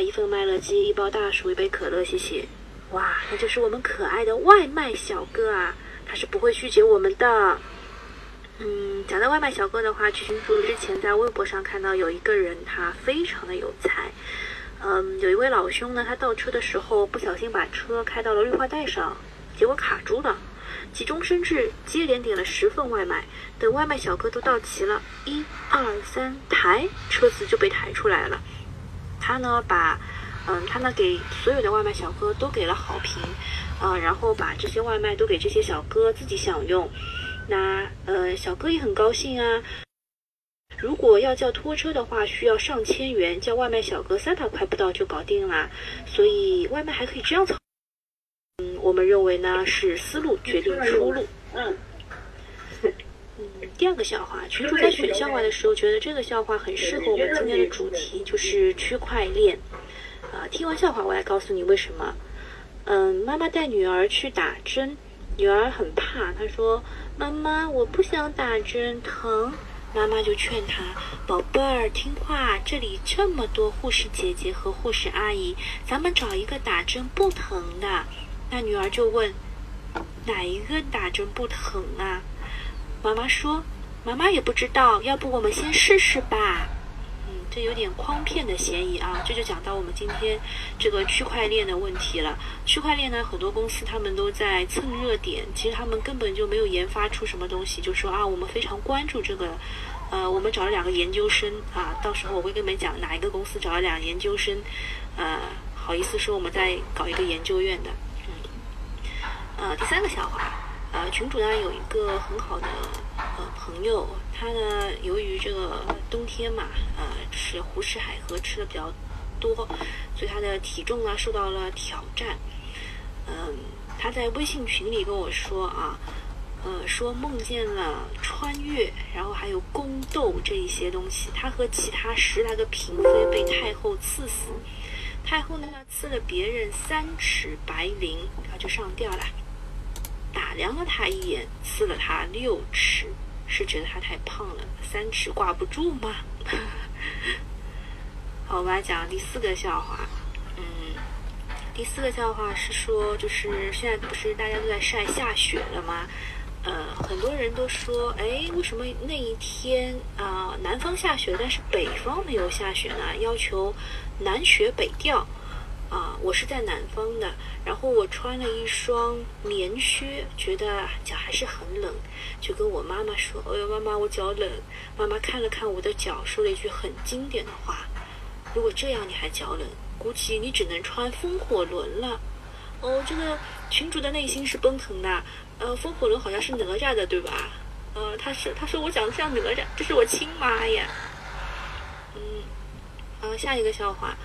一份麦乐鸡，一包大薯，一杯可乐，谢谢。哇，那就是我们可爱的外卖小哥啊，他是不会拒绝我们的。嗯，讲到外卖小哥的话，群主之前在微博上看到有一个人，他非常的有才。嗯，有一位老兄呢，他倒车的时候不小心把车开到了绿化带上，结果卡住了。急中生智，接连点了十份外卖。等外卖小哥都到齐了，一二三，抬，车子就被抬出来了。他呢，把，嗯，他呢给所有的外卖小哥都给了好评，啊，然后把这些外卖都给这些小哥自己享用。那，呃，小哥也很高兴啊。如果要叫拖车的话，需要上千元，叫外卖小哥三百块不到就搞定了。所以外卖还可以这样操。嗯，我们认为呢是思路决定出路。嗯，第二个笑话，群主在选笑话的时候觉得这个笑话很适合我们今天的主题，就是区块链。啊，听完笑话我来告诉你为什么。嗯，妈妈带女儿去打针，女儿很怕，她说：“妈妈，我不想打针，疼。”妈妈就劝她：“宝贝儿，听话，这里这么多护士姐姐和护士阿姨，咱们找一个打针不疼的。”那女儿就问：“哪一个打针不疼啊？”妈妈说：“妈妈也不知道，要不我们先试试吧。”嗯，这有点诓骗的嫌疑啊！这就讲到我们今天这个区块链的问题了。区块链呢，很多公司他们都在蹭热点，其实他们根本就没有研发出什么东西，就说啊，我们非常关注这个，呃，我们找了两个研究生啊，到时候我会跟你们讲哪一个公司找了两个研究生，呃，好意思说我们在搞一个研究院的。嗯呃，第三个笑话，呃，群主呢有一个很好的呃朋友，他呢由于这个冬天嘛，呃，吃胡吃海喝吃的比较多，所以他的体重呢受到了挑战。嗯，他在微信群里跟我说啊，呃，说梦见了穿越，然后还有宫斗这一些东西，他和其他十来个嫔妃被太后赐死，太后呢赐了别人三尺白绫，他就上吊了。打量了他一眼，刺了他六尺，是觉得他太胖了，三尺挂不住吗？好，我们来讲第四个笑话。嗯，第四个笑话是说，就是现在不是大家都在晒下雪了吗？呃，很多人都说，哎，为什么那一天啊，南方下雪，但是北方没有下雪呢？要求南雪北调。啊，我是在南方的，然后我穿了一双棉靴，觉得脚还是很冷，就跟我妈妈说：“哎呦，妈妈，我脚冷。”妈妈看了看我的脚，说了一句很经典的话：“如果这样你还脚冷，估计你只能穿风火轮了。”哦，这个群主的内心是奔腾的。呃，风火轮好像是哪吒的，对吧？呃，他是他说我长得像哪吒，这是我亲妈呀。嗯，呃，下一个笑话。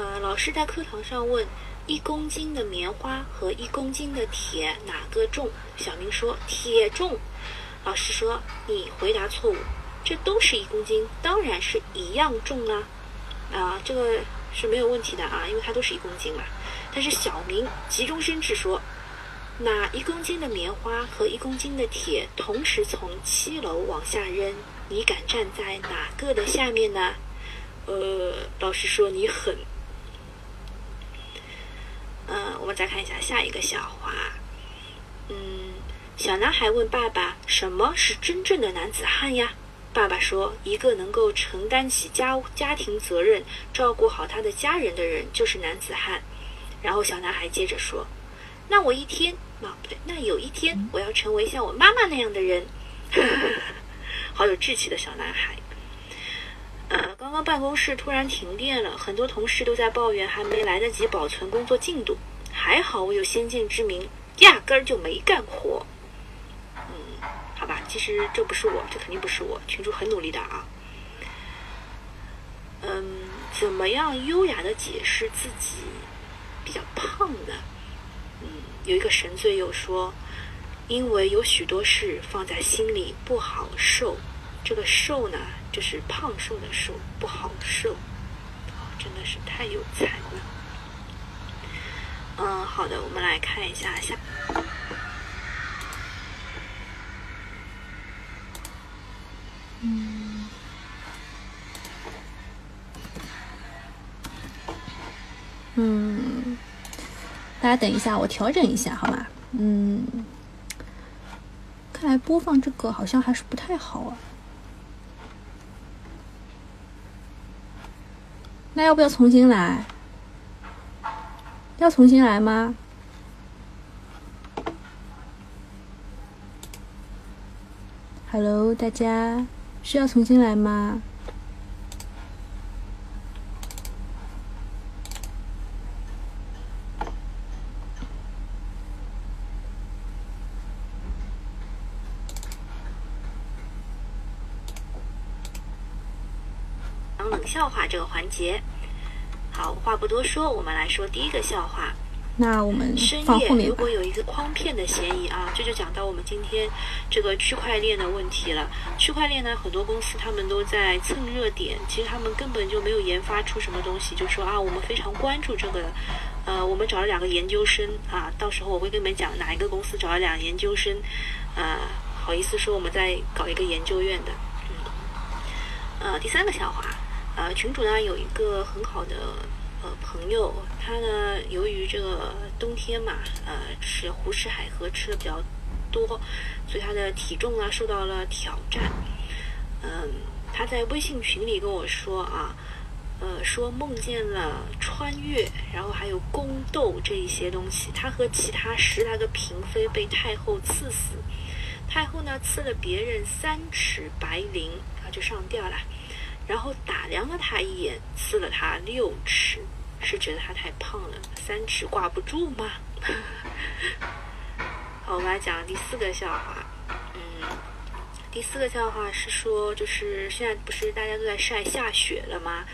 呃，老师在课堂上问：一公斤的棉花和一公斤的铁哪个重？小明说铁重。老师说你回答错误，这都是一公斤，当然是一样重啊！啊，这个是没有问题的啊，因为它都是一公斤嘛。但是小明急中生智说：那一公斤的棉花和一公斤的铁同时从七楼往下扔，你敢站在哪个的下面呢？呃，老师说你狠。嗯，我们再看一下下一个笑话。嗯，小男孩问爸爸：“什么是真正的男子汉呀？”爸爸说：“一个能够承担起家家庭责任、照顾好他的家人的人，就是男子汉。”然后小男孩接着说：“那我一天……啊，不对，那有一天我要成为像我妈妈那样的人。”哈哈好有志气的小男孩。呃，刚刚办公室突然停电了，很多同事都在抱怨还没来得及保存工作进度。还好我有先见之明，压根儿就没干活。嗯，好吧，其实这不是我，这肯定不是我，群主很努力的啊。嗯，怎么样优雅的解释自己比较胖呢？嗯，有一个神罪友说，因为有许多事放在心里不好受。这个受呢，就是胖瘦的瘦，不好瘦，真的是太有才了。嗯，好的，我们来看一下下。嗯，嗯，大家等一下，我调整一下好吗？嗯，看来播放这个好像还是不太好啊。那要不要重新来？要重新来吗？Hello，大家需要重新来吗？冷笑话这个环节。好，话不多说，我们来说第一个笑话。那我们深夜如果。有一个诓骗的嫌疑啊，这就讲到我们今天这个区块链的问题了。区块链呢，很多公司他们都在蹭热点，其实他们根本就没有研发出什么东西，就说啊，我们非常关注这个，呃，我们找了两个研究生啊，到时候我会跟你们讲哪一个公司找了两个研究生，呃，好意思说我们在搞一个研究院的，嗯，呃，第三个笑话，呃，群主呢有一个很好的呃朋友，他呢由于这个冬天嘛，呃吃胡吃海喝吃的比较多，所以他的体重呢受到了挑战。嗯，他在微信群里跟我说啊，呃，说梦见了穿越，然后还有宫斗这一些东西。他和其他十来个嫔妃被太后赐死，太后呢赐了别人三尺白绫，啊就上吊了。然后打量了他一眼，赐了他六尺，是觉得他太胖了，三尺挂不住吗？好，我们来讲第四个笑话。嗯，第四个笑话是说，就是现在不是大家都在晒下雪了吗？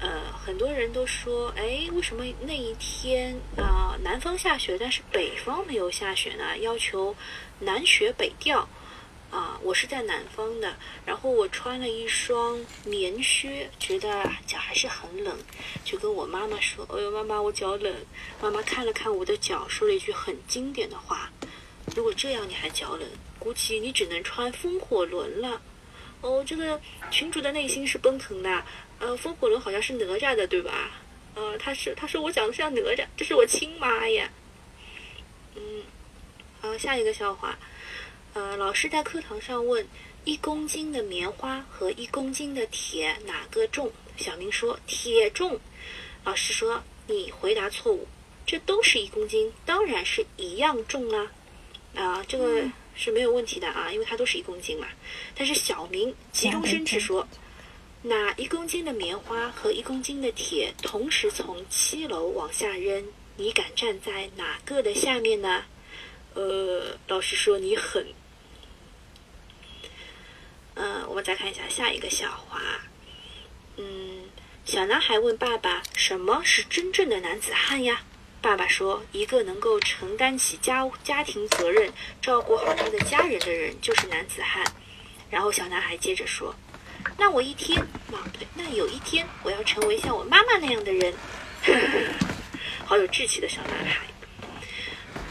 呃，很多人都说，哎，为什么那一天啊、南方下雪，但是北方没有下雪呢？要求南雪北调。啊，我是在南方的，然后我穿了一双棉靴，觉得脚还是很冷，就跟我妈妈说：“哎呦，妈妈，我脚冷。”妈妈看了看我的脚，说了一句很经典的话：“如果这样你还脚冷，估计你只能穿风火轮了。”哦，这个群主的内心是奔腾的。呃，风火轮好像是哪吒的，对吧？呃，他是他说我长得像哪吒，这是我亲妈呀。嗯，好，下一个笑话。呃，老师在课堂上问：一公斤的棉花和一公斤的铁哪个重？小明说铁重。老师说你回答错误，这都是一公斤，当然是一样重啦。啊，这个是没有问题的啊，因为它都是一公斤嘛。但是小明急中生智说，那一公斤的棉花和一公斤的铁同时从七楼往下扔，你敢站在哪个的下面呢？呃，老师说你狠。嗯、我们再看一下下一个笑话。嗯，小男孩问爸爸：“什么是真正的男子汉呀？”爸爸说：“一个能够承担起家家庭责任、照顾好他的家人的人，就是男子汉。”然后小男孩接着说：“那我一天，啊对，那有一天我要成为像我妈妈那样的人。”好有志气的小男孩。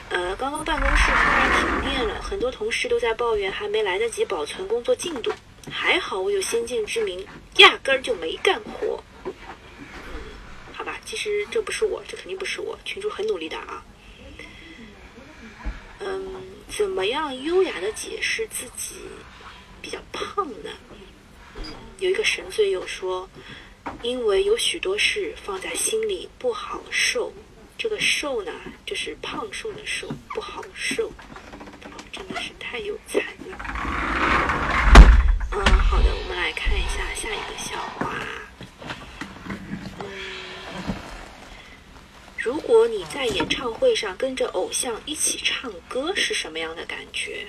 呃，刚刚办公室突然停电了，很多同事都在抱怨还没来得及保存工作进度。还好我有先见之明，压根儿就没干活。嗯，好吧，其实这不是我，这肯定不是我，群主很努力的啊。嗯，怎么样优雅的解释自己比较胖呢？嗯，有一个神罪友说，因为有许多事放在心里不好受。这个瘦呢，就是胖瘦的瘦，不好受。真的是太有才了。嗯，好的，我们来看一下下一个笑话。嗯，如果你在演唱会上跟着偶像一起唱歌，是什么样的感觉？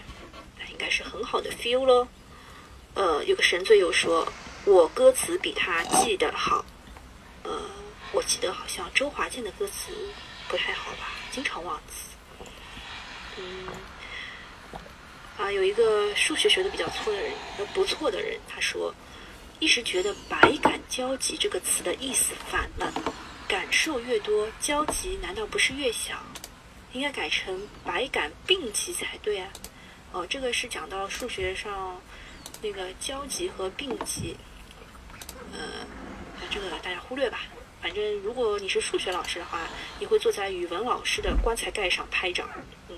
那应该是很好的 feel 咯。呃，有个神罪友说，我歌词比他记得好。呃，我记得好像周华健的歌词不太好吧，经常忘词。嗯，啊，有一个数学学的比较错的人，呃，不错的人，他说，一直觉得“百感交集”这个词的意思反了，感受越多，交集难道不是越小？应该改成“百感并集”才对啊。哦，这个是讲到数学上那个交集和并集，呃，那这个大家忽略吧。反正如果你是数学老师的话，你会坐在语文老师的棺材盖上拍掌。嗯，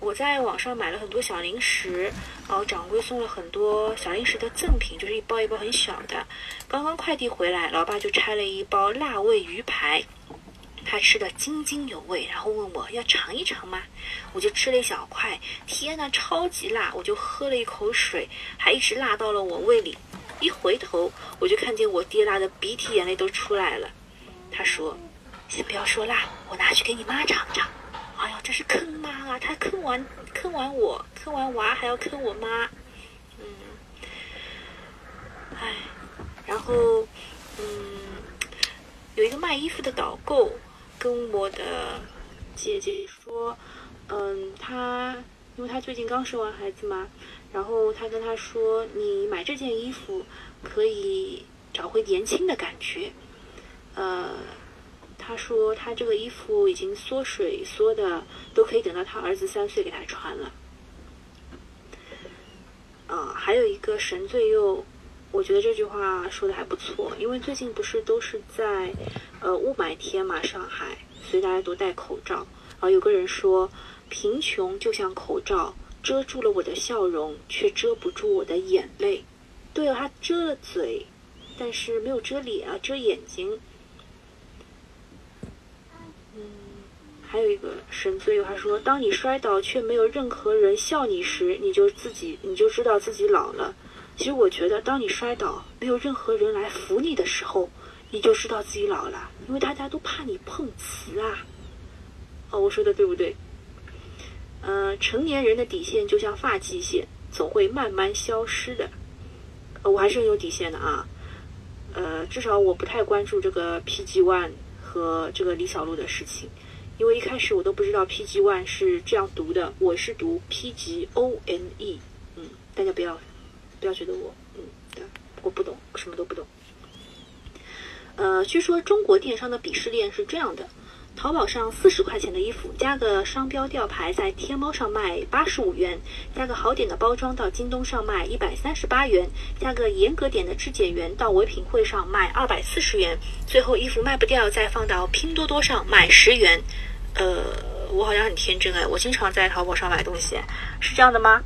我在网上买了很多小零食，然后掌柜送了很多小零食的赠品，就是一包一包很小的。刚刚快递回来，老爸就拆了一包辣味鱼排，他吃的津津有味，然后问我要尝一尝吗？我就吃了一小块，天呐，超级辣！我就喝了一口水，还一直辣到了我胃里。一回头，我就看见我爹辣的鼻涕眼泪都出来了。他说：“先不要说辣，我拿去给你妈尝尝。”哎呀，这是坑妈啊！他坑完坑完我，坑完娃还要坑我妈。嗯，哎，然后嗯，有一个卖衣服的导购跟我的姐姐说，嗯，他因为他最近刚生完孩子嘛。然后他跟他说：“你买这件衣服可以找回年轻的感觉。”呃，他说他这个衣服已经缩水缩的，都可以等到他儿子三岁给他穿了。啊，还有一个神最右，我觉得这句话说的还不错，因为最近不是都是在呃雾霾天嘛，上海，所以大家都戴口罩。然后有个人说：“贫穷就像口罩。”遮住了我的笑容，却遮不住我的眼泪。对了，他遮了嘴，但是没有遮脸啊，遮眼睛。嗯，还有一个神最有他说：“当你摔倒却没有任何人笑你时，你就自己你就知道自己老了。”其实我觉得，当你摔倒没有任何人来扶你的时候，你就知道自己老了，因为大家都怕你碰瓷啊。哦，我说的对不对？呃，成年人的底线就像发际线，总会慢慢消失的。我还是很有底线的啊。呃，至少我不太关注这个 PG One 和这个李小璐的事情，因为一开始我都不知道 PG One 是这样读的，我是读 PG O N E。嗯，大家不要不要觉得我嗯，对我不懂，什么都不懂。呃，据说中国电商的鄙视链是这样的。淘宝上四十块钱的衣服，加个商标吊牌，在天猫上卖八十五元；加个好点的包装，到京东上卖一百三十八元；加个严格点的质检员，到唯品会上卖二百四十元。最后衣服卖不掉，再放到拼多多上卖十元。呃，我好像很天真哎，我经常在淘宝上买东西，是这样的吗？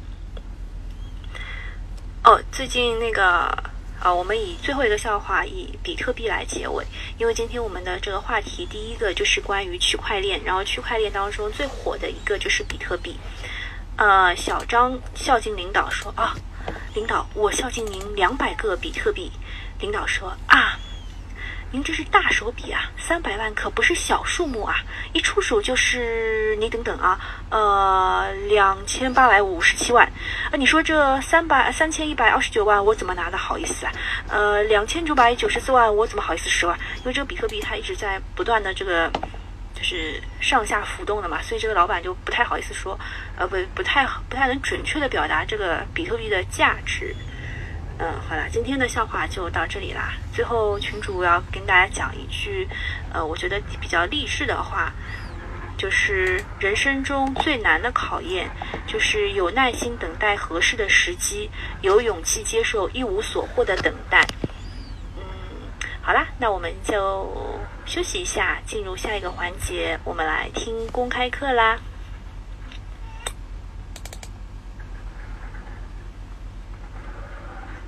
哦，最近那个。啊，我们以最后一个笑话以比特币来结尾，因为今天我们的这个话题第一个就是关于区块链，然后区块链当中最火的一个就是比特币。呃，小张孝敬领导说啊，领导，我孝敬您两百个比特币。领导说啊。您这是大手笔啊，三百万可不是小数目啊！一出手就是你等等啊，呃，两千八百五十七万，啊，你说这三百三千一百二十九万我怎么拿的好意思啊？呃，两千九百九十四万我怎么好意思说啊？因为这个比特币它一直在不断的这个就是上下浮动的嘛，所以这个老板就不太好意思说，呃，不不太不太能准确的表达这个比特币的价值。嗯，好了，今天的笑话就到这里啦。最后，群主要跟大家讲一句，呃，我觉得比较励志的话，就是人生中最难的考验，就是有耐心等待合适的时机，有勇气接受一无所获的等待。嗯，好啦，那我们就休息一下，进入下一个环节，我们来听公开课啦。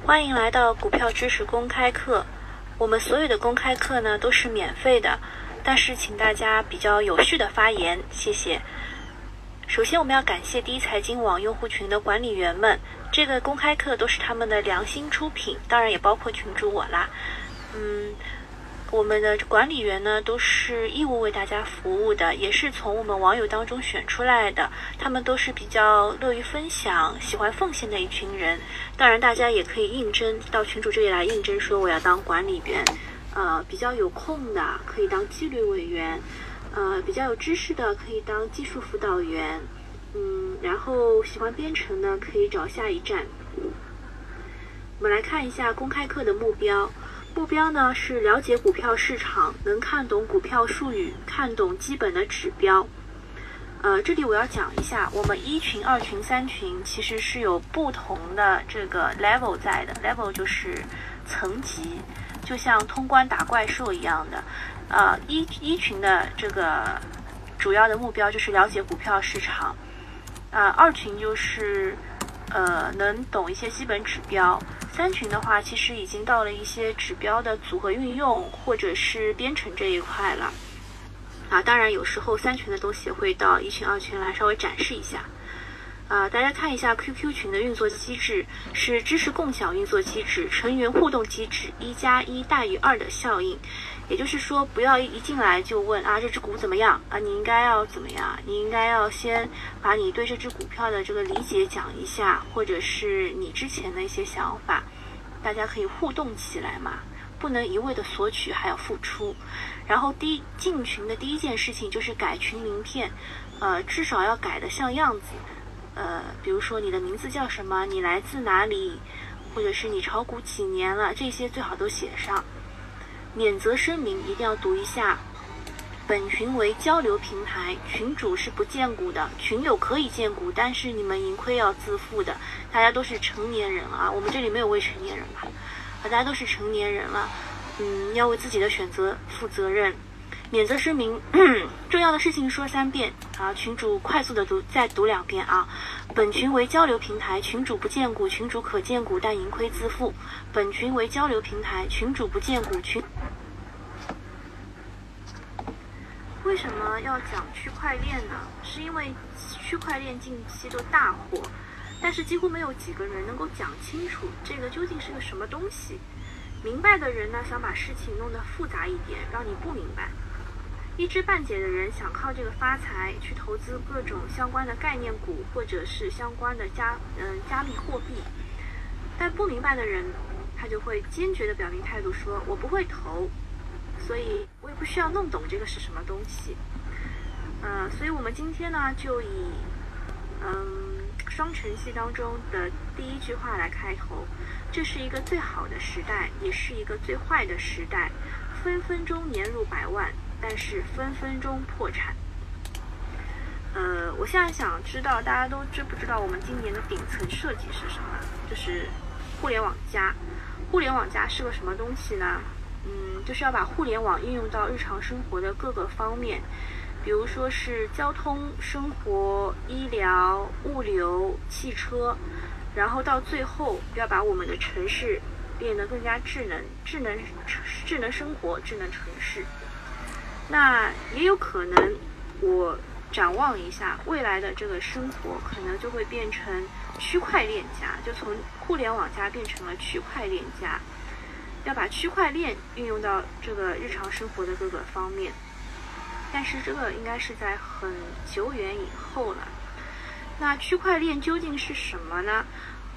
欢迎来到股票知识公开课。我们所有的公开课呢都是免费的，但是请大家比较有序的发言，谢谢。首先，我们要感谢第一财经网用户群的管理员们，这个公开课都是他们的良心出品，当然也包括群主我啦。嗯。我们的管理员呢，都是义务为大家服务的，也是从我们网友当中选出来的。他们都是比较乐于分享、喜欢奉献的一群人。当然，大家也可以应征到群主这里来应征，说我要当管理员。呃，比较有空的可以当纪律委员，呃，比较有知识的可以当技术辅导员。嗯，然后喜欢编程的可以找下一站。我们来看一下公开课的目标。目标呢是了解股票市场，能看懂股票术语，看懂基本的指标。呃，这里我要讲一下，我们一群、二群、三群其实是有不同的这个 level 在的，level 就是层级。就像通关打怪兽一样的。呃，一一群的这个主要的目标就是了解股票市场，啊，二群就是呃能懂一些基本指标，三群的话其实已经到了一些指标的组合运用或者是编程这一块了。啊，当然有时候三群的东西会到一群二群来稍微展示一下。啊，大家看一下 QQ 群的运作机制是知识共享运作机制，成员互动机制，一加一大于二的效应。也就是说，不要一进来就问啊这只股怎么样啊？你应该要怎么样？你应该要先把你对这只股票的这个理解讲一下，或者是你之前的一些想法，大家可以互动起来嘛。不能一味的索取，还要付出。然后第一进群的第一件事情就是改群名片，呃，至少要改的像样子。呃，比如说你的名字叫什么，你来自哪里，或者是你炒股几年了，这些最好都写上。免责声明一定要读一下。本群为交流平台，群主是不荐股的，群友可以荐股，但是你们盈亏要自负的。大家都是成年人了啊，我们这里没有未成年人吧？啊，大家都是成年人了，嗯，要为自己的选择负责任。免责声明，重要的事情说三遍啊！群主快速的读，再读两遍啊！本群为交流平台，群主不荐股，群主可荐股，但盈亏自负。本群为交流平台，群主不荐股，群。为什么要讲区块链呢？是因为区块链近期都大火，但是几乎没有几个人能够讲清楚这个究竟是个什么东西。明白的人呢，想把事情弄得复杂一点，让你不明白。一知半解的人想靠这个发财，去投资各种相关的概念股，或者是相关的加嗯加密货币。但不明白的人，他就会坚决的表明态度，说我不会投，所以我也不需要弄懂这个是什么东西。嗯，所以我们今天呢，就以嗯双城系当中的第一句话来开头：这是一个最好的时代，也是一个最坏的时代，分分钟年入百万。但是分分钟破产。呃，我现在想知道大家都知不知道我们今年的顶层设计是什么？就是互联网加。互联网加是个什么东西呢？嗯，就是要把互联网应用到日常生活的各个方面，比如说是交通、生活、医疗、物流、汽车，然后到最后要把我们的城市变得更加智能、智能、智能生活、智能城市。那也有可能，我展望一下未来的这个生活，可能就会变成区块链加，就从互联网加变成了区块链加，要把区块链运用到这个日常生活的各个方面。但是这个应该是在很久远以后了。那区块链究竟是什么呢？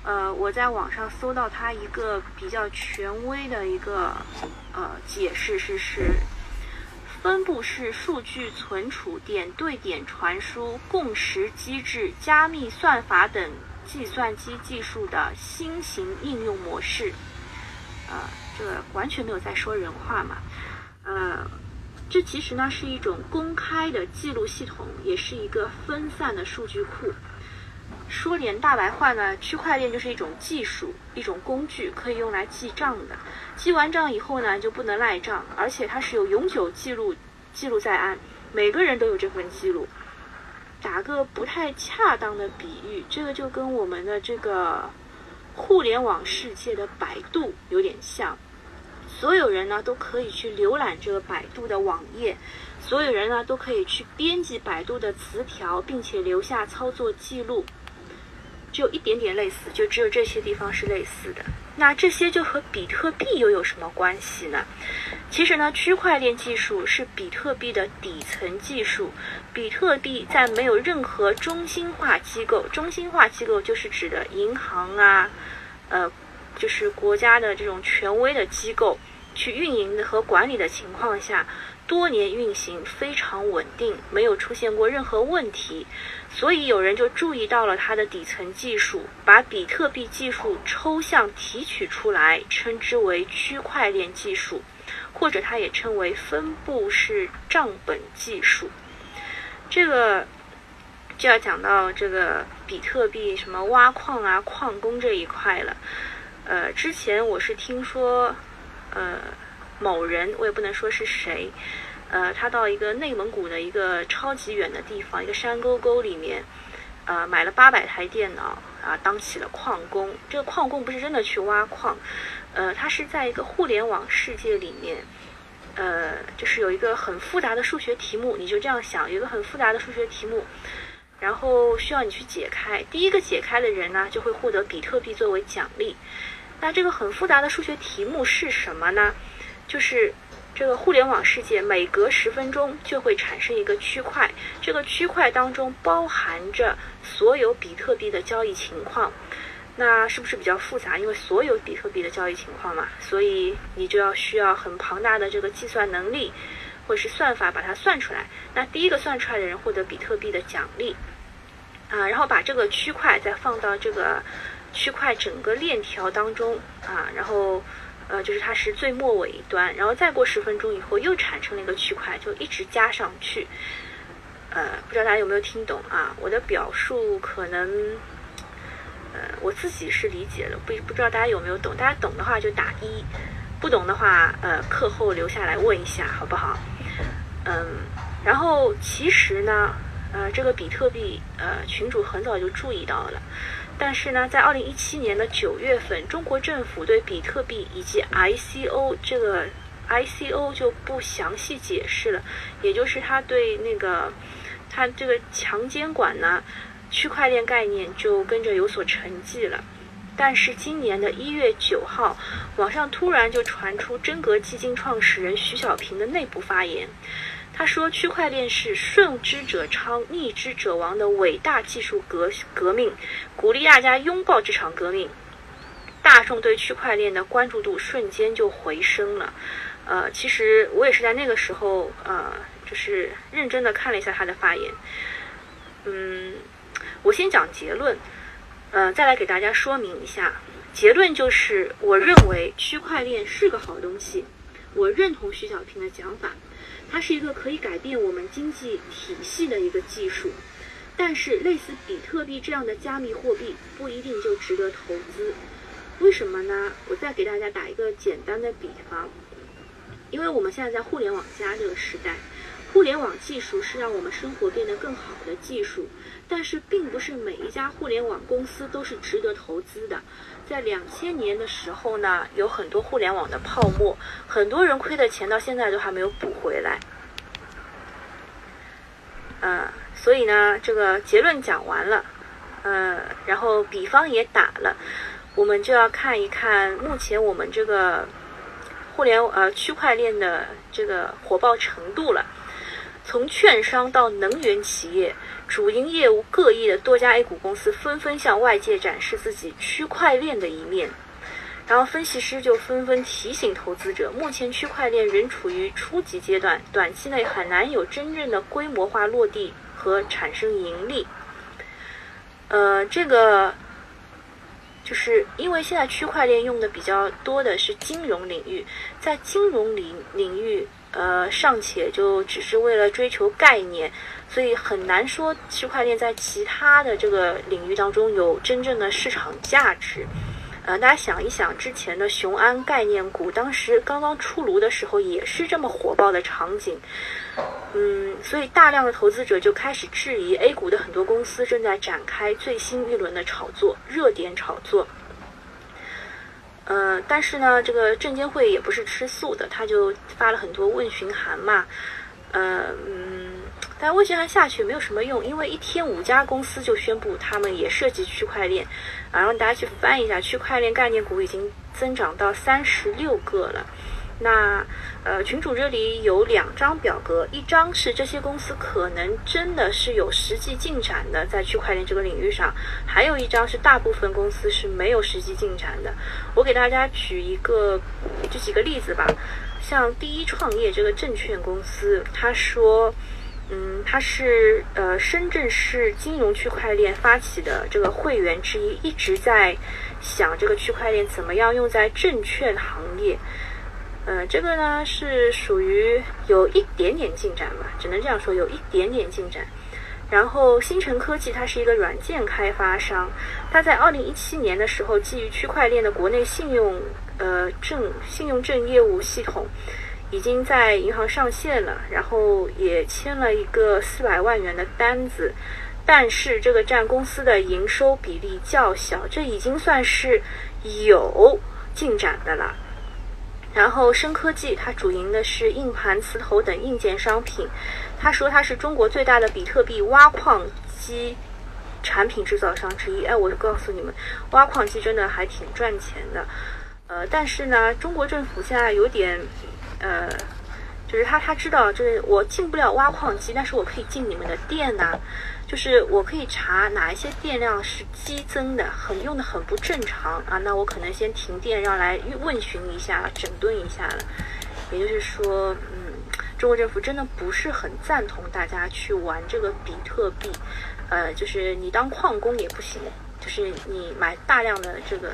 呃，我在网上搜到它一个比较权威的一个呃解释是是。分布式数据存储、点对点传输、共识机制、加密算法等计算机技术的新型应用模式。呃，这完全没有在说人话嘛。呃，这其实呢是一种公开的记录系统，也是一个分散的数据库。说点大白话呢，区块链就是一种技术，一种工具，可以用来记账的。记完账以后呢，就不能赖账，而且它是有永久记录，记录在案，每个人都有这份记录。打个不太恰当的比喻，这个就跟我们的这个互联网世界的百度有点像。所有人呢都可以去浏览这个百度的网页，所有人呢都可以去编辑百度的词条，并且留下操作记录。只有一点点类似，就只有这些地方是类似的。那这些就和比特币又有什么关系呢？其实呢，区块链技术是比特币的底层技术。比特币在没有任何中心化机构，中心化机构就是指的银行啊，呃，就是国家的这种权威的机构去运营和管理的情况下。多年运行非常稳定，没有出现过任何问题，所以有人就注意到了它的底层技术，把比特币技术抽象提取出来，称之为区块链技术，或者它也称为分布式账本技术。这个就要讲到这个比特币什么挖矿啊、矿工这一块了。呃，之前我是听说，呃。某人，我也不能说是谁，呃，他到一个内蒙古的一个超级远的地方，一个山沟沟里面，呃，买了八百台电脑啊，当起了矿工。这个矿工不是真的去挖矿，呃，他是在一个互联网世界里面，呃，就是有一个很复杂的数学题目，你就这样想，有一个很复杂的数学题目。然后需要你去解开，第一个解开的人呢，就会获得比特币作为奖励。那这个很复杂的数学题目是什么呢？就是这个互联网世界每隔十分钟就会产生一个区块，这个区块当中包含着所有比特币的交易情况。那是不是比较复杂？因为所有比特币的交易情况嘛，所以你就要需要很庞大的这个计算能力，或者是算法把它算出来。那第一个算出来的人获得比特币的奖励。啊，然后把这个区块再放到这个区块整个链条当中啊，然后呃，就是它是最末尾一端，然后再过十分钟以后又产生了一个区块，就一直加上去。呃，不知道大家有没有听懂啊？我的表述可能呃我自己是理解的，不不知道大家有没有懂？大家懂的话就打一，不懂的话呃课后留下来问一下好不好？嗯，然后其实呢。呃，这个比特币，呃，群主很早就注意到了，但是呢，在二零一七年的九月份，中国政府对比特币以及 ICO 这个 ICO 就不详细解释了，也就是他对那个他这个强监管呢，区块链概念就跟着有所沉寂了。但是今年的一月九号，网上突然就传出真格基金创始人徐小平的内部发言。他说：“区块链是顺之者昌，逆之者亡的伟大技术革革命，鼓励大家拥抱这场革命。”大众对区块链的关注度瞬间就回升了。呃，其实我也是在那个时候，呃，就是认真的看了一下他的发言。嗯，我先讲结论，呃，再来给大家说明一下。结论就是，我认为区块链是个好东西，我认同徐小平的讲法。它是一个可以改变我们经济体系的一个技术，但是类似比特币这样的加密货币不一定就值得投资。为什么呢？我再给大家打一个简单的比方，因为我们现在在互联网加这个时代，互联网技术是让我们生活变得更好的技术，但是并不是每一家互联网公司都是值得投资的。在两千年的时候呢，有很多互联网的泡沫，很多人亏的钱到现在都还没有补回来。呃，所以呢，这个结论讲完了，呃，然后比方也打了，我们就要看一看目前我们这个互联呃区块链的这个火爆程度了。从券商到能源企业。主营业务各异的多家 A 股公司纷纷向外界展示自己区块链的一面，然后分析师就纷纷提醒投资者，目前区块链仍处于初级阶段，短期内很难有真正的规模化落地和产生盈利。呃，这个就是因为现在区块链用的比较多的是金融领域，在金融领领域，呃，尚且就只是为了追求概念。所以很难说区块链在其他的这个领域当中有真正的市场价值。呃，大家想一想，之前的雄安概念股当时刚刚出炉的时候，也是这么火爆的场景。嗯，所以大量的投资者就开始质疑 A 股的很多公司正在展开最新一轮的炒作，热点炒作。呃，但是呢，这个证监会也不是吃素的，他就发了很多问询函嘛。嗯。但问询函下去没有什么用，因为一天五家公司就宣布他们也涉及区块链，啊，让大家去翻一下，区块链概念股已经增长到三十六个了。那呃，群主这里有两张表格，一张是这些公司可能真的是有实际进展的在区块链这个领域上，还有一张是大部分公司是没有实际进展的。我给大家举一个举几个例子吧，像第一创业这个证券公司，他说。嗯，他是呃深圳市金融区块链发起的这个会员之一，一直在想这个区块链怎么样用在证券行业。呃，这个呢是属于有一点点进展吧，只能这样说，有一点点进展。然后星辰科技它是一个软件开发商，它在二零一七年的时候，基于区块链的国内信用呃证信用证业务系统已经在银行上线了，然后也签了一个四百万元的单子，但是这个占公司的营收比例较小，这已经算是有进展的了。然后深科技它主营的是硬盘、磁头等硬件商品，他说它是中国最大的比特币挖矿机产品制造商之一。哎，我告诉你们，挖矿机真的还挺赚钱的。呃，但是呢，中国政府现在有点，呃，就是他他知道，就是我进不了挖矿机，但是我可以进你们的店呐。就是我可以查哪一些电量是激增的，很用的很不正常啊，那我可能先停电，要来问询一下，整顿一下了。也就是说，嗯，中国政府真的不是很赞同大家去玩这个比特币，呃，就是你当矿工也不行，就是你买大量的这个。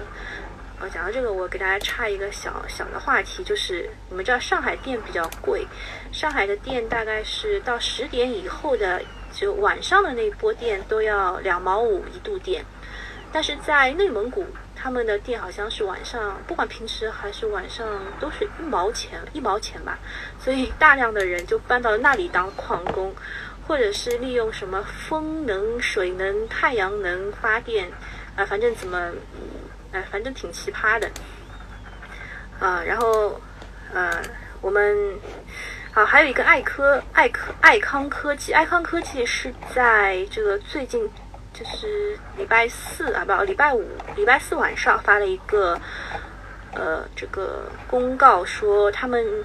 讲到这个，我给大家插一个小小的话题，就是你们知道上海电比较贵，上海的电大概是到十点以后的。就晚上的那波电都要两毛五一度电，但是在内蒙古，他们的电好像是晚上，不管平时还是晚上，都是一毛钱一毛钱吧。所以大量的人就搬到那里当矿工，或者是利用什么风能、水能、太阳能发电，啊，反正怎么，哎，反正挺奇葩的。啊，然后，呃，我们。好，还有一个爱科爱科爱康科技，爱康科技是在这个最近，就是礼拜四啊，不，礼拜五，礼拜四晚上发了一个呃这个公告，说他们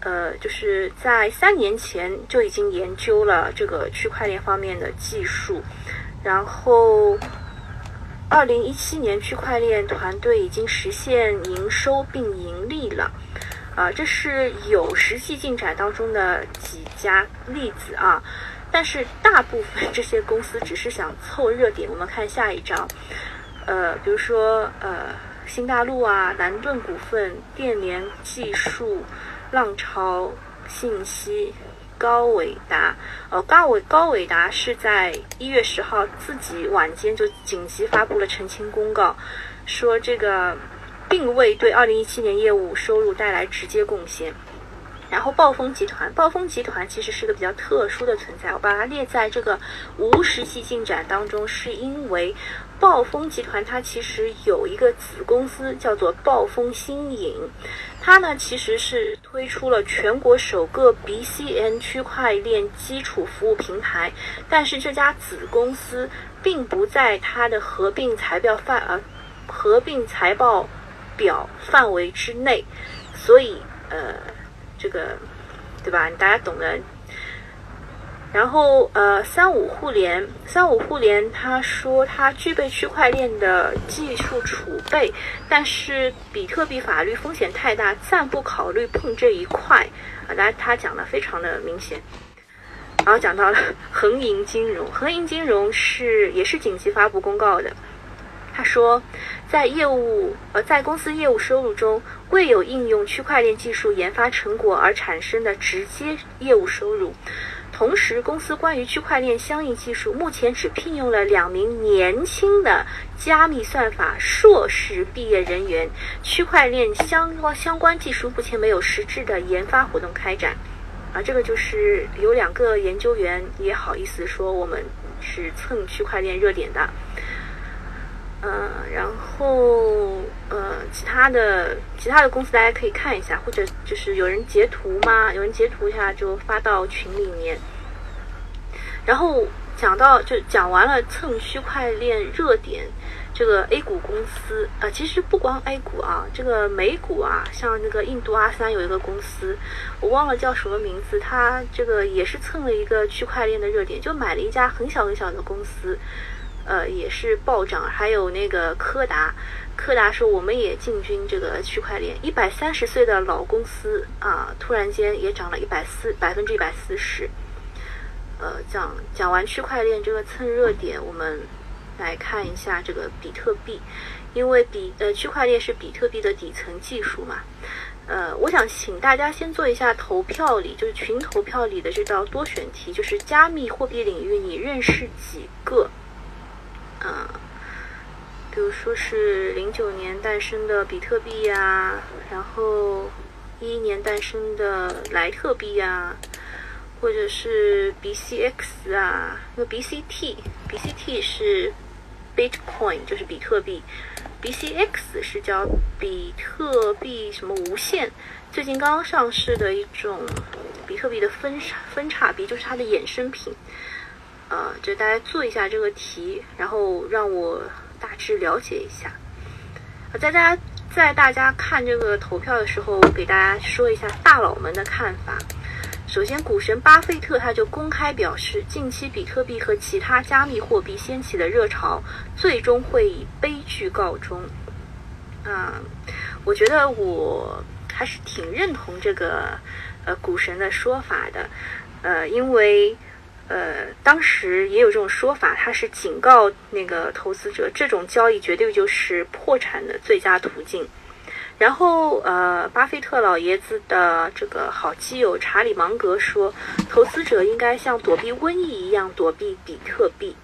呃就是在三年前就已经研究了这个区块链方面的技术，然后二零一七年区块链团队已经实现营收并盈利了。啊，这是有实际进展当中的几家例子啊，但是大部分这些公司只是想凑热点。我们看下一章，呃，比如说呃，新大陆啊，南顿股份、电联技术、浪潮信息、高伟达。呃，高伟高伟达是在一月十号自己晚间就紧急发布了澄清公告，说这个。并未对二零一七年业务收入带来直接贡献。然后，暴风集团，暴风集团其实是个比较特殊的存在，我把它列在这个无实际进展当中，是因为暴风集团它其实有一个子公司叫做暴风新影，它呢其实是推出了全国首个 BCN 区块链基础服务平台，但是这家子公司并不在它的合并财报范呃合并财报。表范围之内，所以呃，这个对吧？大家懂得。然后呃，三五互联，三五互联，他说他具备区块链的技术储备，但是比特币法律风险太大，暂不考虑碰这一块啊。大家他讲的非常的明显。然后讲到了恒盈金融，恒盈金融是也是紧急发布公告的。他说，在业务呃，在公司业务收入中，未有应用区块链技术研发成果而产生的直接业务收入。同时，公司关于区块链相应技术，目前只聘用了两名年轻的加密算法硕士毕业人员。区块链相关相关技术目前没有实质的研发活动开展。啊，这个就是有两个研究员也好意思说我们是蹭区块链热点的。嗯，然后呃，其他的其他的公司大家可以看一下，或者就是有人截图吗？有人截图一下就发到群里面。然后讲到就讲完了蹭区块链热点，这个 A 股公司啊，其实不光 A 股啊，这个美股啊，像那个印度阿三有一个公司，我忘了叫什么名字，它这个也是蹭了一个区块链的热点，就买了一家很小很小的公司。呃，也是暴涨，还有那个柯达，柯达说我们也进军这个区块链，一百三十岁的老公司啊，突然间也涨了一百四百分之一百四十。呃，讲讲完区块链这个蹭热点，我们来看一下这个比特币，因为比呃区块链是比特币的底层技术嘛。呃，我想请大家先做一下投票里，就是群投票里的这道多选题，就是加密货币领域你认识几个？嗯，比如说是零九年诞生的比特币呀，然后一一年诞生的莱特币呀，或者是 BCX 啊，那 BCT，BCT 是 Bitcoin，就是比特币，BCX 是叫比特币什么无限，最近刚刚上市的一种比特币的分分叉币，就是它的衍生品。呃，就大家做一下这个题，然后让我大致了解一下。在大家在大家看这个投票的时候，给大家说一下大佬们的看法。首先，股神巴菲特他就公开表示，近期比特币和其他加密货币掀起的热潮，最终会以悲剧告终。啊，我觉得我还是挺认同这个呃股神的说法的，呃，因为。呃，当时也有这种说法，他是警告那个投资者，这种交易绝对就是破产的最佳途径。然后，呃，巴菲特老爷子的这个好基友查理芒格说，投资者应该像躲避瘟疫一样躲避比特币。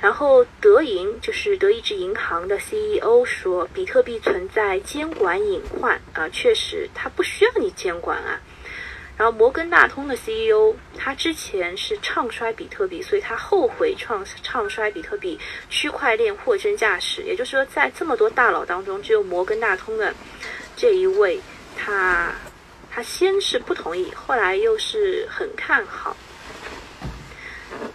然后，德银就是德意志银行的 CEO 说，比特币存在监管隐患啊，确实，它不需要你监管啊。然后摩根大通的 CEO，他之前是唱衰比特币，所以他后悔唱唱衰比特币区块链货真价实。也就是说，在这么多大佬当中，只有摩根大通的这一位，他他先是不同意，后来又是很看好。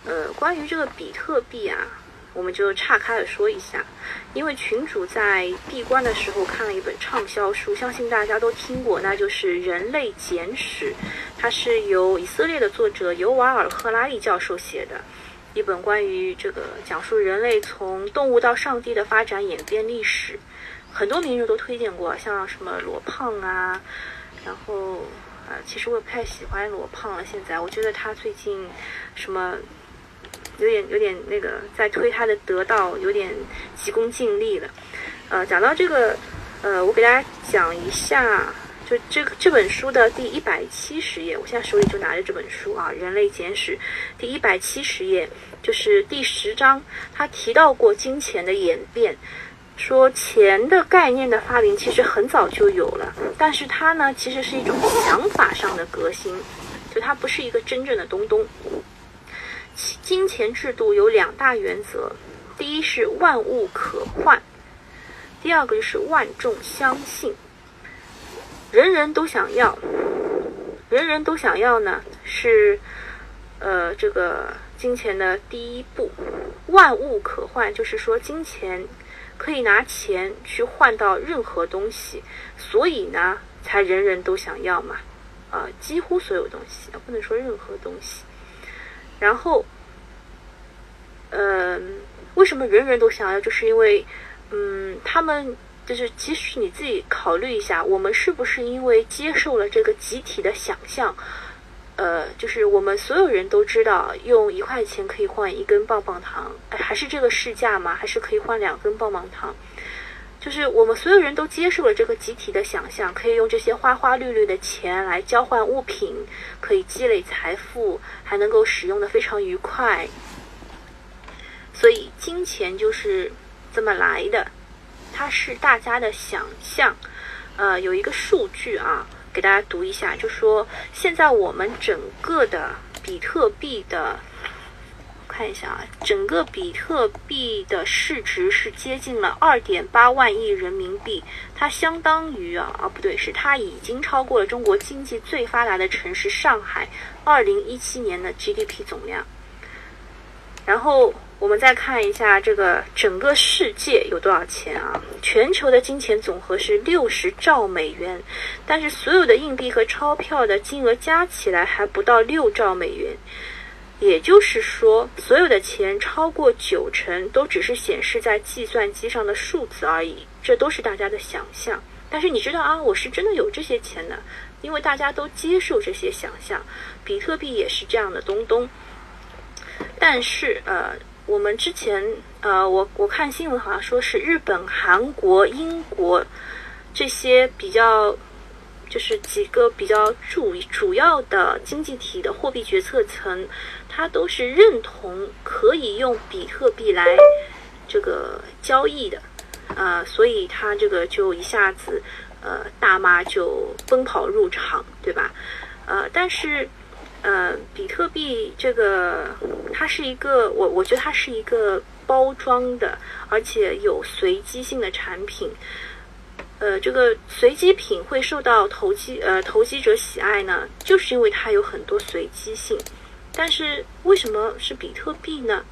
呃，关于这个比特币啊。我们就岔开了说一下，因为群主在闭关的时候看了一本畅销书，相信大家都听过，那就是《人类简史》，它是由以色列的作者尤瓦尔·赫拉利教授写的，一本关于这个讲述人类从动物到上帝的发展演变历史，很多名人都推荐过，像什么罗胖啊，然后啊，其实我也不太喜欢罗胖了，现在我觉得他最近什么。有点有点那个，在推他的得道，有点急功近利了。呃，讲到这个，呃，我给大家讲一下，就这这本书的第一百七十页，我现在手里就拿着这本书啊，《人类简史》第一百七十页，就是第十章，他提到过金钱的演变，说钱的概念的发明其实很早就有了，但是它呢，其实是一种想法上的革新，就它不是一个真正的东东。金钱制度有两大原则，第一是万物可换，第二个就是万众相信。人人都想要，人人都想要呢，是呃这个金钱的第一步。万物可换，就是说金钱可以拿钱去换到任何东西，所以呢才人人都想要嘛。啊，几乎所有东西，不能说任何东西。然后，嗯，为什么人人都想要？就是因为，嗯，他们就是，其实你自己考虑一下，我们是不是因为接受了这个集体的想象，呃，就是我们所有人都知道，用一块钱可以换一根棒棒糖，还是这个市价吗？还是可以换两根棒棒糖？就是我们所有人都接受了这个集体的想象，可以用这些花花绿绿的钱来交换物品，可以积累财富，还能够使用的非常愉快。所以金钱就是这么来的，它是大家的想象。呃，有一个数据啊，给大家读一下，就说现在我们整个的比特币的。看一下啊，整个比特币的市值是接近了二点八万亿人民币，它相当于啊啊不对，是它已经超过了中国经济最发达的城市上海二零一七年的 GDP 总量。然后我们再看一下这个整个世界有多少钱啊？全球的金钱总和是六十兆美元，但是所有的硬币和钞票的金额加起来还不到六兆美元。也就是说，所有的钱超过九成都只是显示在计算机上的数字而已，这都是大家的想象。但是你知道啊，我是真的有这些钱的，因为大家都接受这些想象。比特币也是这样的东东。但是呃，我们之前呃，我我看新闻好像说是日本、韩国、英国这些比较。就是几个比较主主要的经济体的货币决策层，他都是认同可以用比特币来这个交易的。呃，所以他这个就一下子，呃，大妈就奔跑入场，对吧？呃，但是，呃，比特币这个它是一个，我我觉得它是一个包装的，而且有随机性的产品。呃，这个随机品会受到投机呃投机者喜爱呢，就是因为它有很多随机性。但是为什么是比特币呢？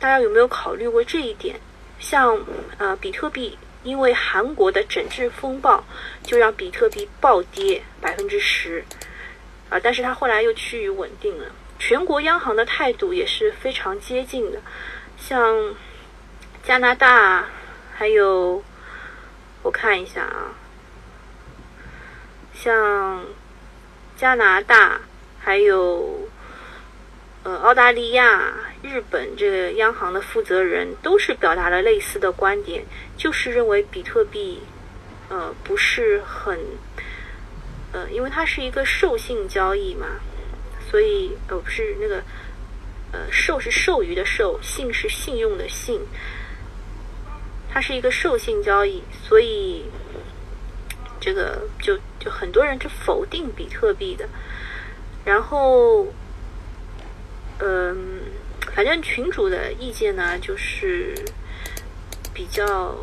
大家有没有考虑过这一点？像呃，比特币因为韩国的整治风暴，就让比特币暴跌百分之十，啊，但是它后来又趋于稳定了。全国央行的态度也是非常接近的，像加拿大，还有我看一下啊，像加拿大。还有，呃，澳大利亚、日本这个央行的负责人都是表达了类似的观点，就是认为比特币，呃，不是很，呃，因为它是一个授信交易嘛，所以呃不是那个，呃，授是授予的授，信是信用的信，它是一个授信交易，所以这个就就很多人是否定比特币的。然后，嗯，反正群主的意见呢，就是比较，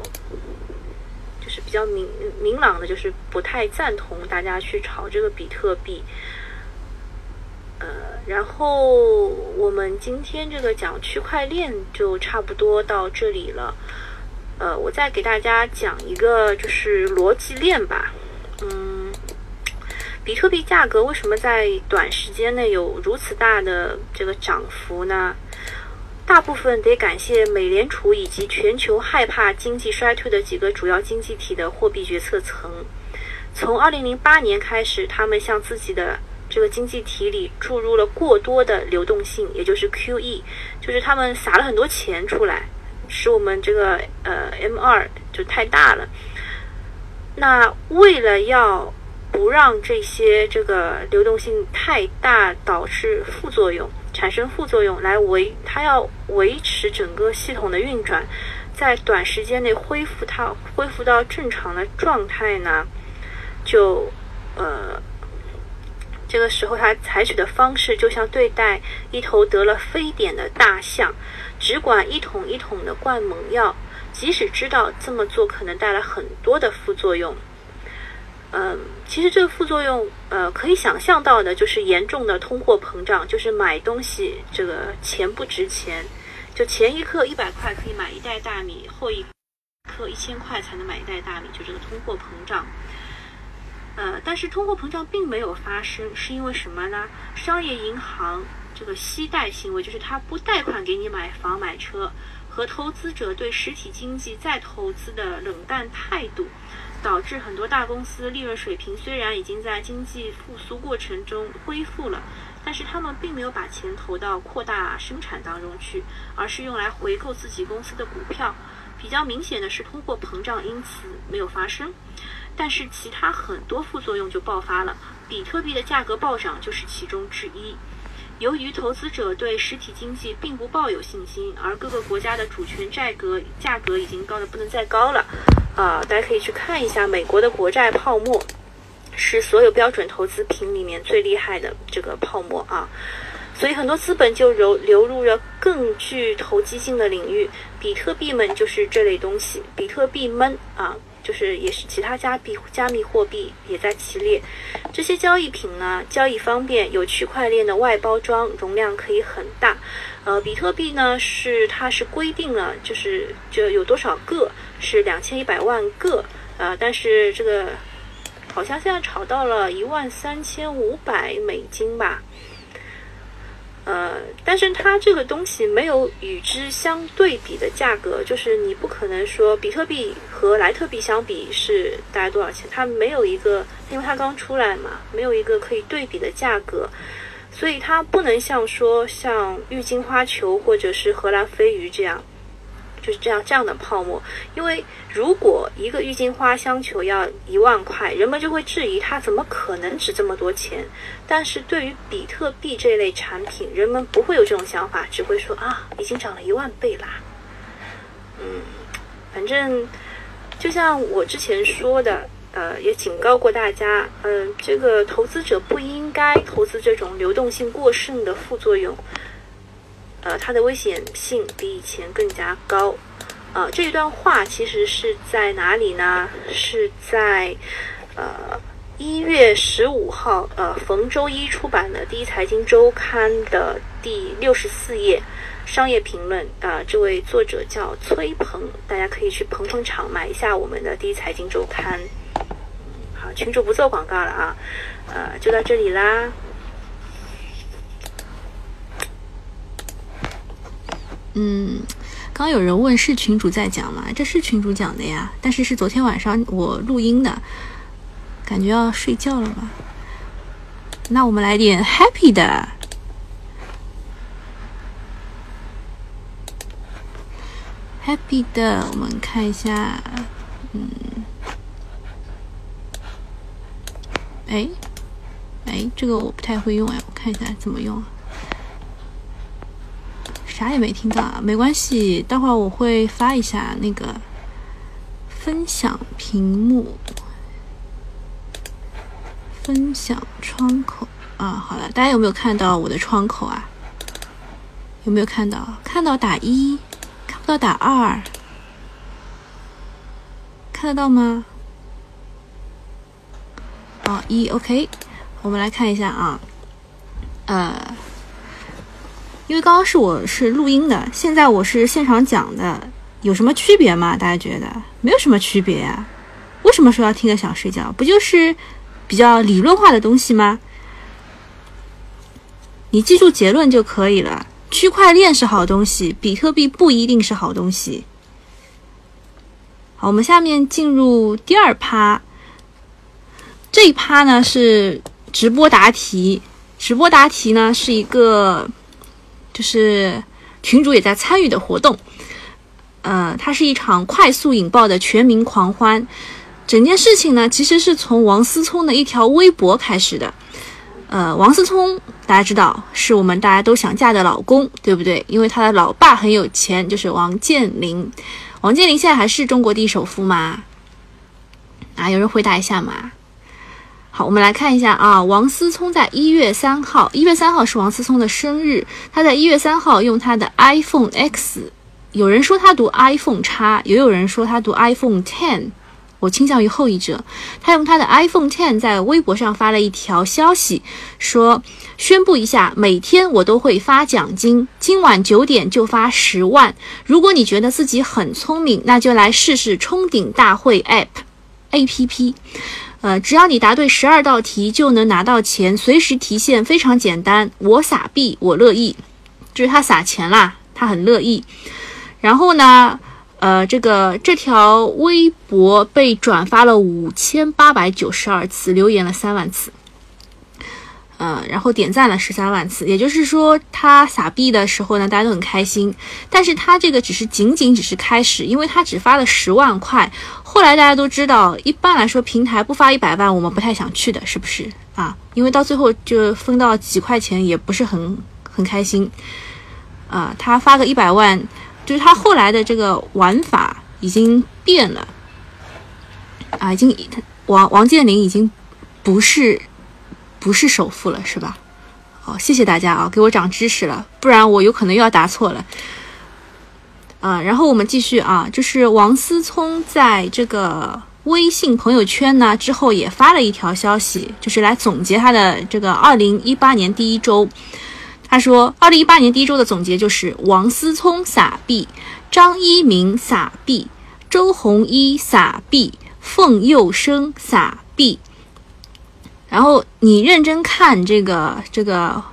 就是比较明明朗的，就是不太赞同大家去炒这个比特币。呃，然后我们今天这个讲区块链就差不多到这里了。呃，我再给大家讲一个就是逻辑链吧。嗯比特币价格为什么在短时间内有如此大的这个涨幅呢？大部分得感谢美联储以及全球害怕经济衰退的几个主要经济体的货币决策层。从2008年开始，他们向自己的这个经济体里注入了过多的流动性，也就是 QE，就是他们撒了很多钱出来，使我们这个呃 M2 就太大了。那为了要不让这些这个流动性太大导致副作用产生副作用来维它要维持整个系统的运转，在短时间内恢复它恢复到正常的状态呢，就呃这个时候它采取的方式就像对待一头得了非典的大象，只管一桶一桶的灌猛药，即使知道这么做可能带来很多的副作用。嗯，其实这个副作用，呃，可以想象到的，就是严重的通货膨胀，就是买东西这个钱不值钱，就前一刻一百块可以买一袋大米，后一刻一千块才能买一袋大米，就这个通货膨胀。呃，但是通货膨胀并没有发生，是因为什么呢？商业银行这个息贷行为，就是他不贷款给你买房买车，和投资者对实体经济再投资的冷淡态度。导致很多大公司利润水平虽然已经在经济复苏过程中恢复了，但是他们并没有把钱投到扩大生产当中去，而是用来回购自己公司的股票。比较明显的是，通货膨胀因此没有发生，但是其他很多副作用就爆发了。比特币的价格暴涨就是其中之一。由于投资者对实体经济并不抱有信心，而各个国家的主权债格价格已经高的不能再高了。啊，大家可以去看一下美国的国债泡沫，是所有标准投资品里面最厉害的这个泡沫啊，所以很多资本就流流入了更具投机性的领域，比特币们就是这类东西，比特币们啊，就是也是其他加币加密货币也在其列，这些交易品呢，交易方便，有区块链的外包装，容量可以很大。呃，比特币呢是它是规定了，就是就有多少个是两千一百万个，呃，但是这个好像现在炒到了一万三千五百美金吧，呃，但是它这个东西没有与之相对比的价格，就是你不可能说比特币和莱特币相比是大概多少钱，它没有一个，因为它刚出来嘛，没有一个可以对比的价格。所以它不能像说像郁金花球或者是荷兰飞鱼这样，就是这样这样的泡沫。因为如果一个郁金花香球要一万块，人们就会质疑它怎么可能值这么多钱。但是对于比特币这类产品，人们不会有这种想法，只会说啊，已经涨了一万倍啦。嗯，反正就像我之前说的，呃，也警告过大家，嗯、这个投资者不应该投资这种流动性过剩的副作用，呃，它的危险性比以前更加高。呃，这一段话其实是在哪里呢？是在呃一月十五号，呃逢周一出版的《第一财经周刊》的第六十四页商业评论啊、这位作者叫崔鹏，大家可以去捧捧场，买一下我们的《第一财经周刊》。好，群主不做广告了啊，呃，就到这里啦。嗯，刚有人问是群主在讲吗？这是群主讲的呀，但是是昨天晚上我录音的，感觉要睡觉了吧？那我们来点 happy 的。happy 的，我们看一下，嗯，哎，哎，这个我不太会用哎，我看一下怎么用啊。啥也没听到啊，没关系，待会儿我会发一下那个分享屏幕、分享窗口啊。好了，大家有没有看到我的窗口啊？有没有看到？看到打一，看不到打二，看得到吗？哦，一 OK，我们来看一下啊，呃。因为刚刚是我是录音的，现在我是现场讲的，有什么区别吗？大家觉得没有什么区别啊？为什么说要听着想睡觉？不就是比较理论化的东西吗？你记住结论就可以了。区块链是好东西，比特币不一定是好东西。好，我们下面进入第二趴。这一趴呢是直播答题，直播答题呢是一个。就是群主也在参与的活动，呃，它是一场快速引爆的全民狂欢。整件事情呢，其实是从王思聪的一条微博开始的。呃，王思聪大家知道是我们大家都想嫁的老公，对不对？因为他的老爸很有钱，就是王健林。王健林现在还是中国第一首富吗？啊，有人回答一下嘛？好，我们来看一下啊，王思聪在一月三号，一月三号是王思聪的生日，他在一月三号用他的 iPhone X，有人说他读 iPhone 叉，也有人说他读 iPhone Ten，我倾向于后一者。他用他的 iPhone Ten 在微博上发了一条消息，说宣布一下，每天我都会发奖金，今晚九点就发十万。如果你觉得自己很聪明，那就来试试冲顶大会 App A P P。呃，只要你答对十二道题，就能拿到钱，随时提现，非常简单。我撒币，我乐意，就是他撒钱啦，他很乐意。然后呢，呃，这个这条微博被转发了五千八百九十二次，留言了三万次，呃，然后点赞了十三万次。也就是说，他撒币的时候呢，大家都很开心。但是他这个只是仅仅只是开始，因为他只发了十万块。后来大家都知道，一般来说平台不发一百万，我们不太想去的，是不是啊？因为到最后就分到几块钱，也不是很很开心。啊，他发个一百万，就是他后来的这个玩法已经变了。啊，已经王王健林已经不是不是首富了，是吧？好，谢谢大家啊，给我长知识了，不然我有可能又要答错了。啊，然后我们继续啊，就是王思聪在这个微信朋友圈呢之后也发了一条消息，就是来总结他的这个二零一八年第一周。他说，二零一八年第一周的总结就是王思聪撒币，张一鸣撒币，周鸿祎撒币，凤佑生撒币。然后你认真看这个这个。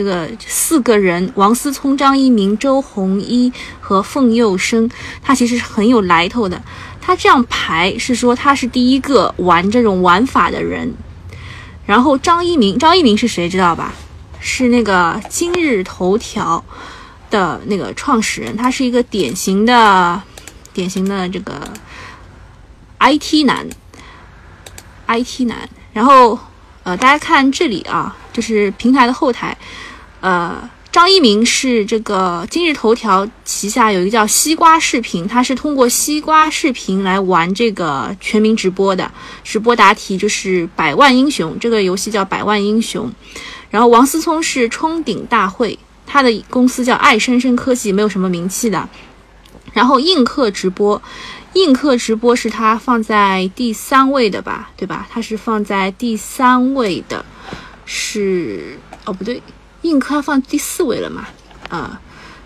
这个四个人，王思聪、张一鸣、周鸿祎和凤佑生，他其实是很有来头的。他这样排是说他是第一个玩这种玩法的人。然后张一鸣，张一鸣是谁知道吧？是那个今日头条的那个创始人，他是一个典型的、典型的这个 IT 男，IT 男。然后呃，大家看这里啊。就是平台的后台，呃，张一鸣是这个今日头条旗下有一个叫西瓜视频，他是通过西瓜视频来玩这个全民直播的，直播答题就是百万英雄，这个游戏叫百万英雄。然后王思聪是冲顶大会，他的公司叫爱生生科技，没有什么名气的。然后映客直播，映客直播是他放在第三位的吧，对吧？他是放在第三位的，是哦不对。映客放第四位了嘛？啊，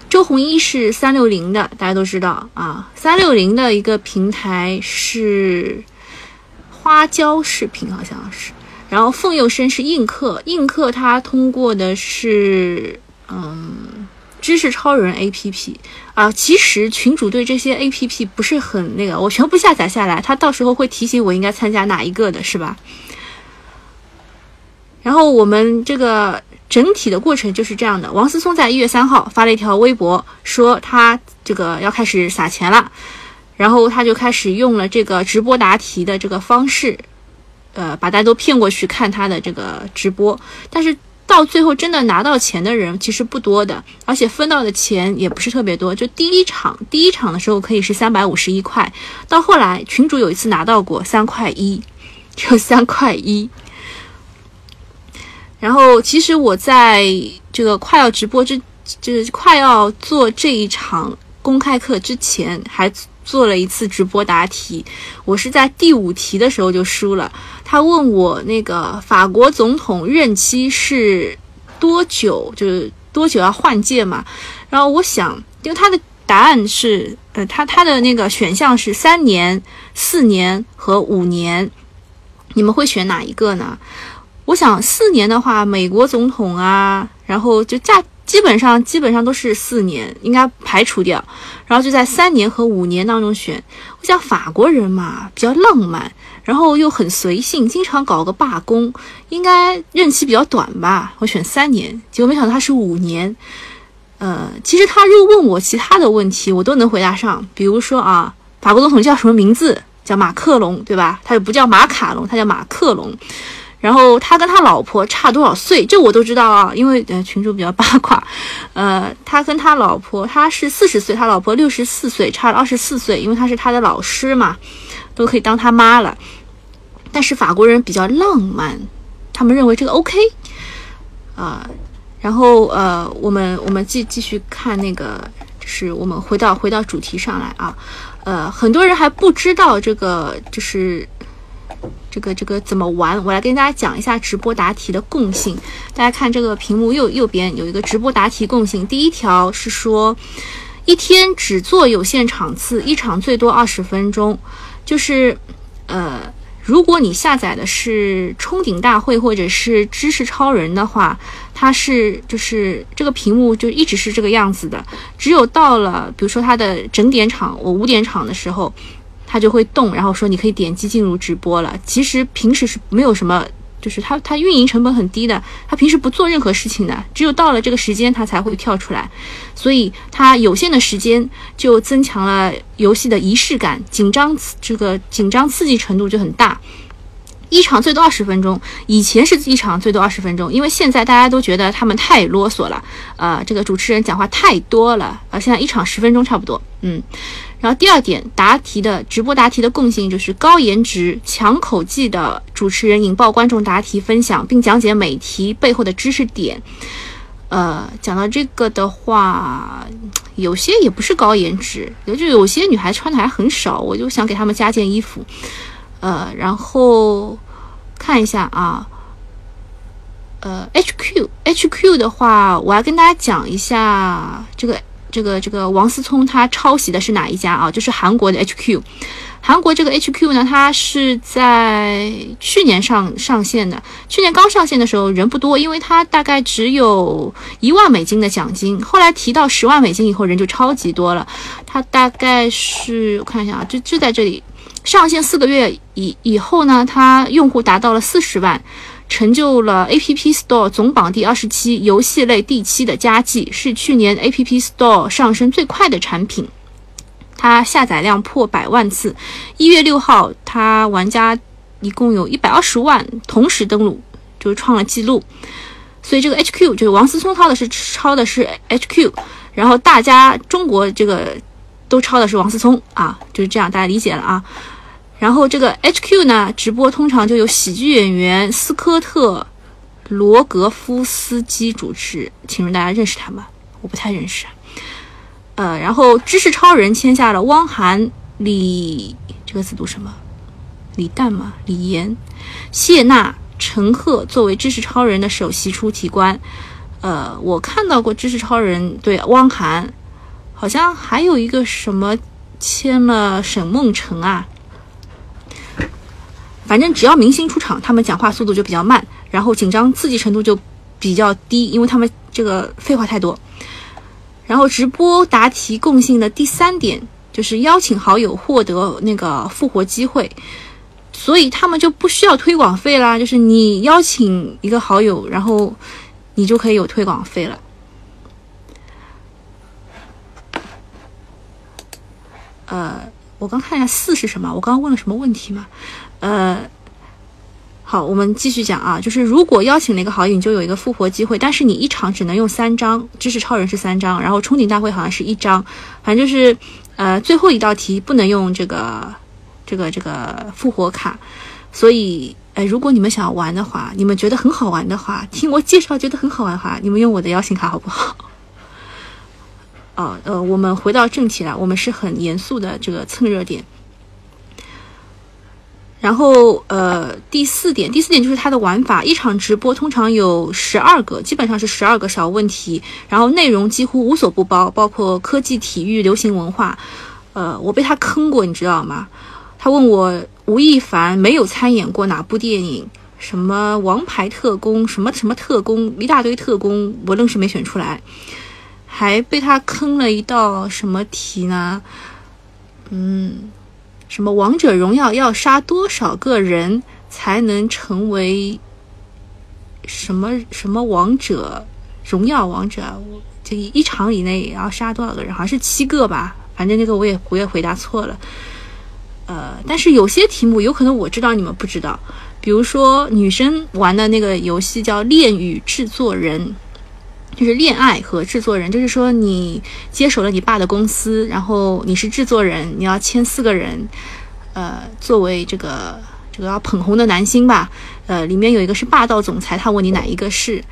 周鸿祎是三六零的，大家都知道啊。三六零的一个平台是花椒视频，好像是。然后凤佑生是映客，映客它通过的是嗯知识超人 APP 啊。其实群主对这些 APP 不是很那个，我全部下载下来，他到时候会提醒我应该参加哪一个的，是吧？然后我们这个。整体的过程就是这样的。王思聪在一月三号发了一条微博，说他这个要开始撒钱了，然后他就开始用了这个直播答题的这个方式，呃，把大家都骗过去看他的这个直播。但是到最后真的拿到钱的人其实不多的，而且分到的钱也不是特别多。就第一场第一场的时候可以是三百五十一块，到后来群主有一次拿到过三块一，就三块一。然后，其实我在这个快要直播之，就是快要做这一场公开课之前，还做了一次直播答题。我是在第五题的时候就输了。他问我那个法国总统任期是多久，就是多久要换届嘛？然后我想，因为他的答案是，呃，他他的那个选项是三年、四年和五年，你们会选哪一个呢？我想四年的话，美国总统啊，然后就价基本上基本上都是四年，应该排除掉，然后就在三年和五年当中选。我想法国人嘛比较浪漫，然后又很随性，经常搞个罢工，应该任期比较短吧。我选三年，结果没想到他是五年。呃，其实他如果问我其他的问题，我都能回答上，比如说啊，法国总统叫什么名字？叫马克龙，对吧？他又不叫马卡龙，他叫马克龙。然后他跟他老婆差多少岁？这我都知道啊，因为呃群主比较八卦。呃，他跟他老婆，他是四十岁，他老婆六十四岁，差了二十四岁，因为他是他的老师嘛，都可以当他妈了。但是法国人比较浪漫，他们认为这个 OK 啊。然后呃，我们我们继继续看那个，就是我们回到回到主题上来啊。呃，很多人还不知道这个就是。这个这个怎么玩？我来跟大家讲一下直播答题的共性。大家看这个屏幕右右边有一个直播答题共性。第一条是说，一天只做有限场次，一场最多二十分钟。就是，呃，如果你下载的是冲顶大会或者是知识超人的话，它是就是这个屏幕就一直是这个样子的。只有到了比如说它的整点场，我五点场的时候。它就会动，然后说你可以点击进入直播了。其实平时是没有什么，就是它它运营成本很低的，它平时不做任何事情的，只有到了这个时间它才会跳出来。所以它有限的时间就增强了游戏的仪式感，紧张这个紧张刺激程度就很大。一场最多二十分钟，以前是一场最多二十分钟，因为现在大家都觉得他们太啰嗦了，呃，这个主持人讲话太多了，呃，现在一场十分钟差不多，嗯。然后第二点，答题的直播答题的共性就是高颜值、强口技的主持人引爆观众答题分享，并讲解每题背后的知识点。呃，讲到这个的话，有些也不是高颜值，也就有些女孩穿的还很少，我就想给她们加件衣服。呃，然后看一下啊，呃，H Q H Q 的话，我要跟大家讲一下这个。这个这个王思聪他抄袭的是哪一家啊？就是韩国的 HQ，韩国这个 HQ 呢，它是在去年上上线的。去年刚上线的时候人不多，因为它大概只有一万美金的奖金。后来提到十万美金以后，人就超级多了。它大概是我看一下啊，就就在这里上线四个月以以后呢，它用户达到了四十万。成就了 App Store 总榜第二十七，游戏类第七的佳绩，是去年 App Store 上升最快的产品。它下载量破百万次，一月六号，它玩家一共有一百二十万同时登录，就是创了记录。所以这个 HQ 就是王思聪抄的是抄的是 HQ，然后大家中国这个都抄的是王思聪啊，就是这样，大家理解了啊。然后这个 HQ 呢，直播通常就有喜剧演员斯科特·罗格夫斯基主持，请问大家认识他吗？我不太认识。呃，然后知识超人签下了汪涵、李这个字读什么？李诞吗？李岩、谢娜、陈赫作为知识超人的首席出题官。呃，我看到过知识超人对汪涵，好像还有一个什么签了沈梦辰啊。反正只要明星出场，他们讲话速度就比较慢，然后紧张刺激程度就比较低，因为他们这个废话太多。然后直播答题共性的第三点就是邀请好友获得那个复活机会，所以他们就不需要推广费啦，就是你邀请一个好友，然后你就可以有推广费了。呃，我刚看一下四是什么？我刚刚问了什么问题吗？呃，好，我们继续讲啊，就是如果邀请了一个好友，你就有一个复活机会，但是你一场只能用三张，知识超人是三张，然后冲顶大会好像是一张，反正就是呃最后一道题不能用这个这个这个复活卡，所以呃如果你们想玩的话，你们觉得很好玩的话，听我介绍觉得很好玩的话，你们用我的邀请卡好不好？哦，呃，我们回到正题了，我们是很严肃的这个蹭热点。然后，呃，第四点，第四点就是它的玩法。一场直播通常有十二个，基本上是十二个小问题，然后内容几乎无所不包，包括科技、体育、流行文化。呃，我被他坑过，你知道吗？他问我吴亦凡没有参演过哪部电影，什么王牌特工，什么什么特工，一大堆特工，我愣是没选出来，还被他坑了一道什么题呢？嗯。什么王者荣耀要杀多少个人才能成为什么什么王者荣耀王者？这一场以内也要杀多少个人？好像是七个吧。反正那个我也我也回答错了。呃，但是有些题目有可能我知道你们不知道。比如说女生玩的那个游戏叫《恋与制作人》。就是恋爱和制作人，就是说你接手了你爸的公司，然后你是制作人，你要签四个人，呃，作为这个这个要捧红的男星吧，呃，里面有一个是霸道总裁，他问你哪一个是，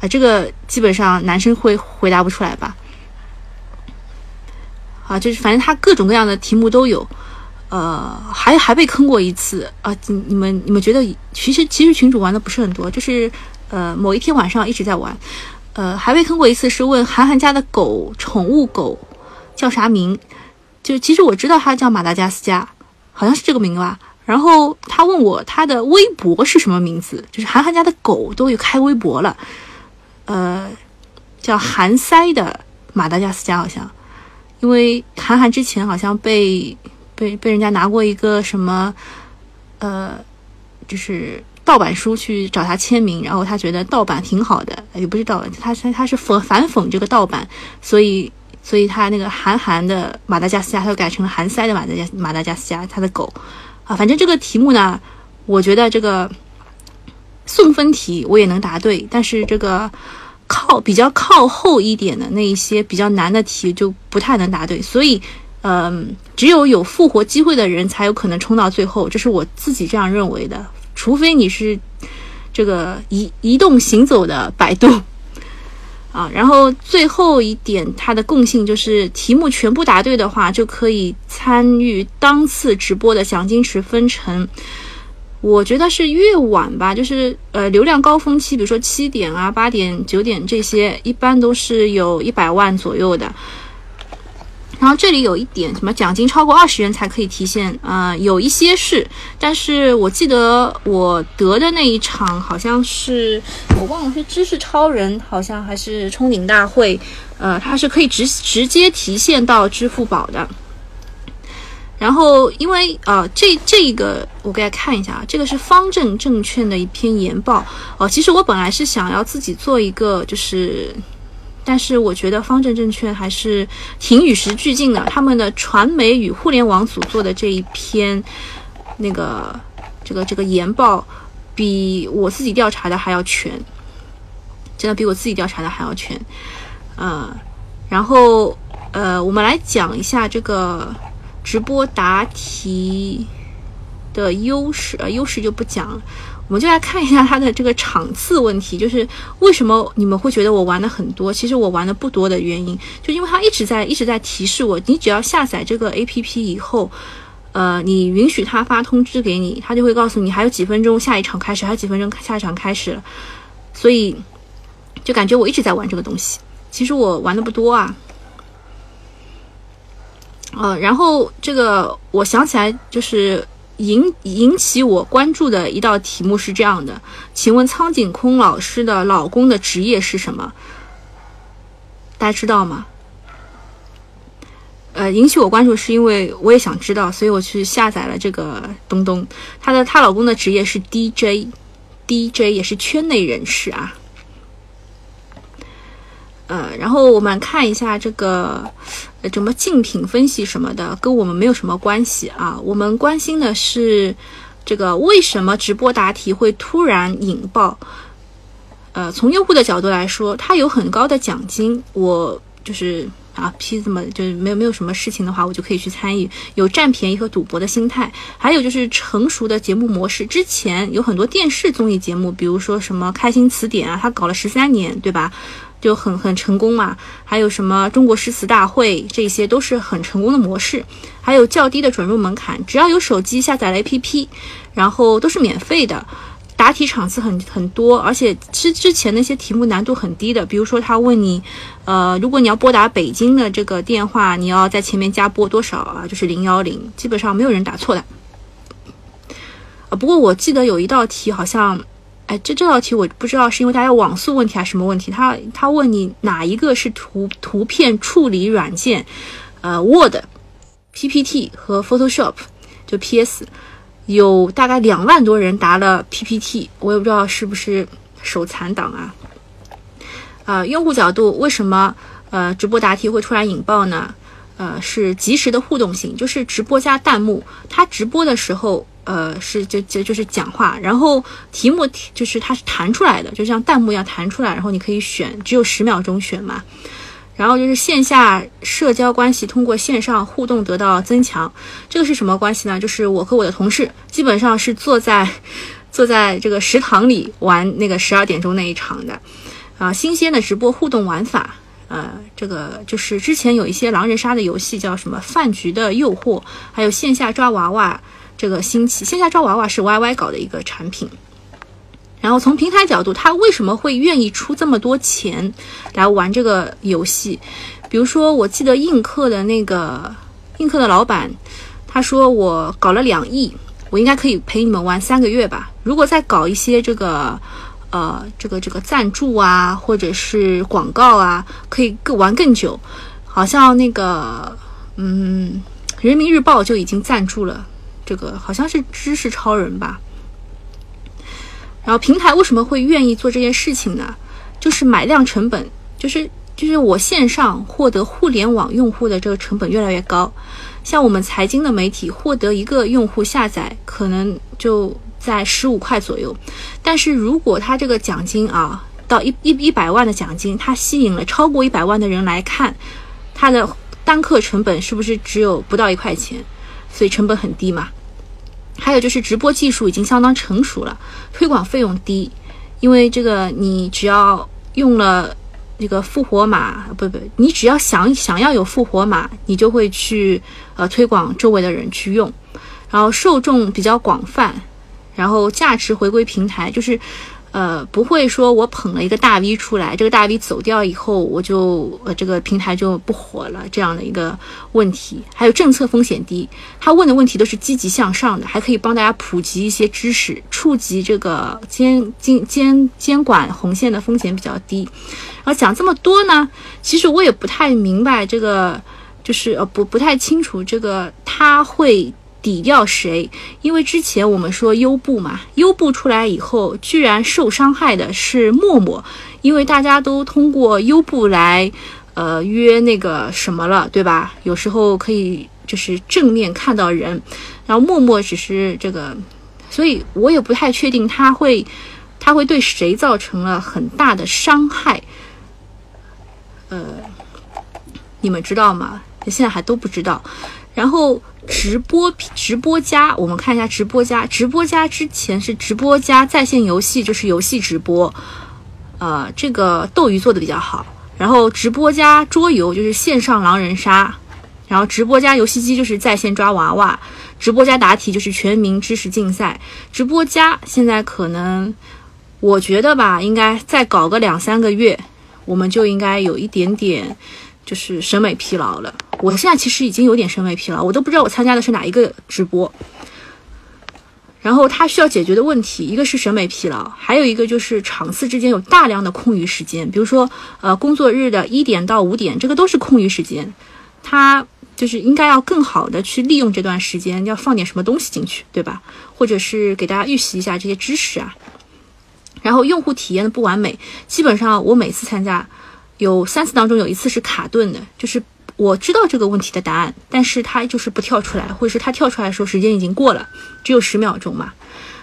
啊，这个基本上男生会回答不出来吧？啊，就是反正他各种各样的题目都有，呃，还还被坑过一次啊！你你们你们觉得，其实其实群主玩的不是很多，就是呃某一天晚上一直在玩。呃，还被坑过一次，是问韩寒家的狗，宠物狗叫啥名？就其实我知道它叫马达加斯加，好像是这个名吧。然后他问我他的微博是什么名字，就是韩寒家的狗都有开微博了，呃，叫韩塞的马达加斯加好像，因为韩寒之前好像被被被人家拿过一个什么，呃，就是。盗版书去找他签名，然后他觉得盗版挺好的，也不是盗版，他他他是讽反讽这个盗版，所以所以他那个韩寒的马达加斯加，他就改成了韩塞的马达加马达加斯加，他的狗。啊，反正这个题目呢，我觉得这个送分题我也能答对，但是这个靠比较靠后一点的那一些比较难的题就不太能答对，所以嗯，只有有复活机会的人才有可能冲到最后，这是我自己这样认为的。除非你是这个移移动行走的百度 啊，然后最后一点，它的共性就是题目全部答对的话，就可以参与当次直播的奖金池分成。我觉得是越晚吧，就是呃流量高峰期，比如说七点啊、八点、九点这些，一般都是有一百万左右的。然后这里有一点，什么奖金超过二十元才可以提现啊？有一些是，但是我记得我得的那一场好像是我忘了是知识超人，好像还是冲顶大会，呃，它是可以直直接提现到支付宝的。然后因为啊，这这个我给大家看一下啊，这个是方正证券的一篇研报哦。其实我本来是想要自己做一个，就是。但是我觉得方正证券还是挺与时俱进的。他们的传媒与互联网组做的这一篇，那个这个这个研报，比我自己调查的还要全。真的比我自己调查的还要全。呃，然后呃，我们来讲一下这个直播答题的优势，呃，优势就不讲了。我们就来看一下它的这个场次问题，就是为什么你们会觉得我玩的很多？其实我玩的不多的原因，就因为它一直在一直在提示我，你只要下载这个 A P P 以后，呃，你允许它发通知给你，它就会告诉你还有几分钟下一场开始，还有几分钟下一场开始了，所以就感觉我一直在玩这个东西。其实我玩的不多啊，呃，然后这个我想起来就是。引引起我关注的一道题目是这样的，请问苍井空老师的老公的职业是什么？大家知道吗？呃，引起我关注是因为我也想知道，所以我去下载了这个东东。她的她老公的职业是 DJ，DJ 也是圈内人士啊。呃，然后我们看一下这个，呃，什么竞品分析什么的，跟我们没有什么关系啊。我们关心的是这个为什么直播答题会突然引爆？呃，从用户的角度来说，它有很高的奖金，我就是啊，批这么就是没有没有什么事情的话，我就可以去参与，有占便宜和赌博的心态。还有就是成熟的节目模式，之前有很多电视综艺节目，比如说什么《开心词典》啊，它搞了十三年，对吧？就很很成功嘛，还有什么中国诗词大会，这些都是很成功的模式。还有较低的准入门槛，只要有手机下载了 APP，然后都是免费的，答题场次很很多，而且之之前那些题目难度很低的，比如说他问你，呃，如果你要拨打北京的这个电话，你要在前面加拨多少啊？就是零幺零，基本上没有人答错的。啊，不过我记得有一道题好像。哎，这这道题我不知道是因为大家网速问题还是什么问题。他他问你哪一个是图图片处理软件？呃，Word、PPT 和 Photoshop，就 PS，有大概两万多人答了 PPT，我也不知道是不是手残党啊。啊，用户角度为什么呃直播答题会突然引爆呢？呃，是及时的互动性，就是直播加弹幕，他直播的时候。呃，是就就就是讲话，然后题目就是它是弹出来的，就像弹幕一样弹出来，然后你可以选，只有十秒钟选嘛。然后就是线下社交关系通过线上互动得到增强，这个是什么关系呢？就是我和我的同事基本上是坐在 坐在这个食堂里玩那个十二点钟那一场的啊。新鲜的直播互动玩法，呃，这个就是之前有一些狼人杀的游戏叫什么饭局的诱惑，还有线下抓娃娃。这个新奇线下抓娃娃是 YY 搞的一个产品，然后从平台角度，他为什么会愿意出这么多钱来玩这个游戏？比如说，我记得映客的那个映客的老板，他说我搞了两亿，我应该可以陪你们玩三个月吧。如果再搞一些这个呃这个这个赞助啊，或者是广告啊，可以更玩更久。好像那个嗯，人民日报就已经赞助了。这个好像是知识超人吧，然后平台为什么会愿意做这件事情呢？就是买量成本，就是就是我线上获得互联网用户的这个成本越来越高。像我们财经的媒体，获得一个用户下载可能就在十五块左右，但是如果他这个奖金啊到一一一百万的奖金，它吸引了超过一百万的人来看，它的单课成本是不是只有不到一块钱？所以成本很低嘛。还有就是直播技术已经相当成熟了，推广费用低，因为这个你只要用了那个复活码，不不，你只要想想要有复活码，你就会去呃推广周围的人去用，然后受众比较广泛，然后价值回归平台，就是。呃，不会说我捧了一个大 V 出来，这个大 V 走掉以后，我就呃这个平台就不火了这样的一个问题。还有政策风险低，他问的问题都是积极向上的，还可以帮大家普及一些知识，触及这个监监监监管红线的风险比较低。然后讲这么多呢，其实我也不太明白这个，就是呃不不太清楚这个他会。抵掉谁？因为之前我们说优步嘛，优步出来以后，居然受伤害的是陌陌，因为大家都通过优步来，呃，约那个什么了，对吧？有时候可以就是正面看到人，然后陌陌只是这个，所以我也不太确定他会，它会对谁造成了很大的伤害？呃，你们知道吗？现在还都不知道。然后直播直播加，我们看一下直播加，直播加之前是直播加在线游戏，就是游戏直播。呃，这个斗鱼做的比较好。然后直播加桌游就是线上狼人杀，然后直播加游戏机就是在线抓娃娃，直播加答题就是全民知识竞赛。直播加现在可能，我觉得吧，应该再搞个两三个月，我们就应该有一点点就是审美疲劳了。我现在其实已经有点审美疲劳，我都不知道我参加的是哪一个直播。然后他需要解决的问题，一个是审美疲劳，还有一个就是场次之间有大量的空余时间，比如说呃工作日的一点到五点，这个都是空余时间，他就是应该要更好的去利用这段时间，要放点什么东西进去，对吧？或者是给大家预习一下这些知识啊。然后用户体验的不完美，基本上我每次参加有三次当中有一次是卡顿的，就是。我知道这个问题的答案，但是它就是不跳出来，或者是它跳出来的时候时间已经过了，只有十秒钟嘛。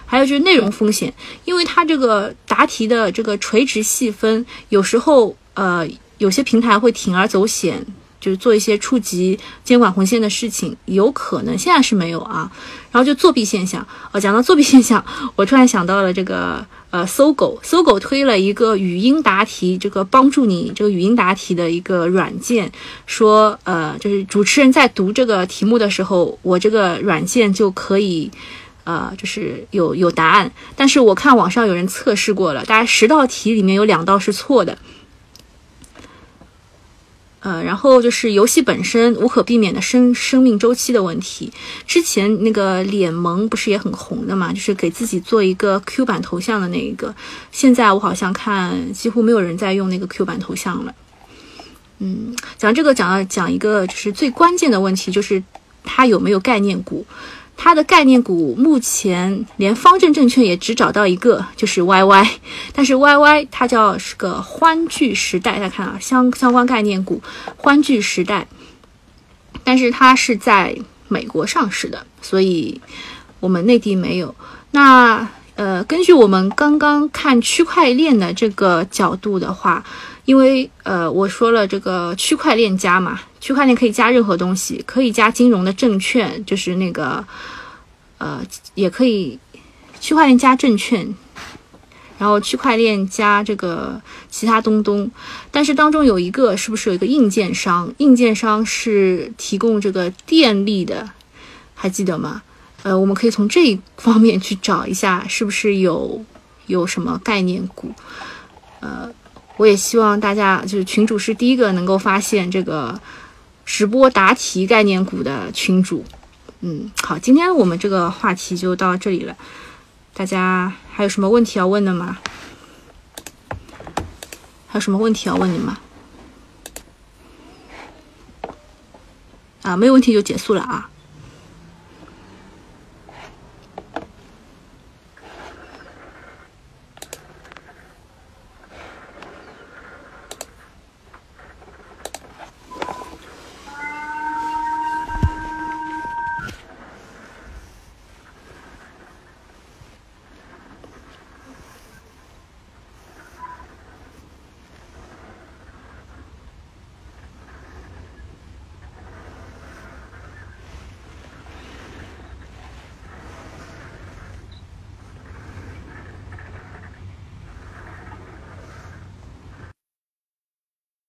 还有就是内容风险，因为它这个答题的这个垂直细分，有时候呃有些平台会铤而走险，就是做一些触及监管红线的事情，有可能现在是没有啊。然后就作弊现象，哦，讲到作弊现象，我突然想到了这个。呃，搜狗，搜狗推了一个语音答题，这个帮助你这个语音答题的一个软件，说，呃，就是主持人在读这个题目的时候，我这个软件就可以，呃，就是有有答案。但是我看网上有人测试过了，大概十道题里面有两道是错的。呃，然后就是游戏本身无可避免的生生命周期的问题。之前那个脸萌不是也很红的嘛？就是给自己做一个 Q 版头像的那一个。现在我好像看几乎没有人在用那个 Q 版头像了。嗯，讲这个讲了讲一个就是最关键的问题，就是它有没有概念股。它的概念股目前连方正证券也只找到一个，就是 YY，但是 YY 它叫是个欢聚时代，大家看啊，相相关概念股欢聚时代，但是它是在美国上市的，所以我们内地没有。那呃，根据我们刚刚看区块链的这个角度的话。因为呃，我说了这个区块链加嘛，区块链可以加任何东西，可以加金融的证券，就是那个呃，也可以区块链加证券，然后区块链加这个其他东东，但是当中有一个是不是有一个硬件商？硬件商是提供这个电力的，还记得吗？呃，我们可以从这一方面去找一下，是不是有有什么概念股？呃。我也希望大家就是群主是第一个能够发现这个直播答题概念股的群主。嗯，好，今天我们这个话题就到这里了。大家还有什么问题要问的吗？还有什么问题要问你吗？啊，没有问题就结束了啊。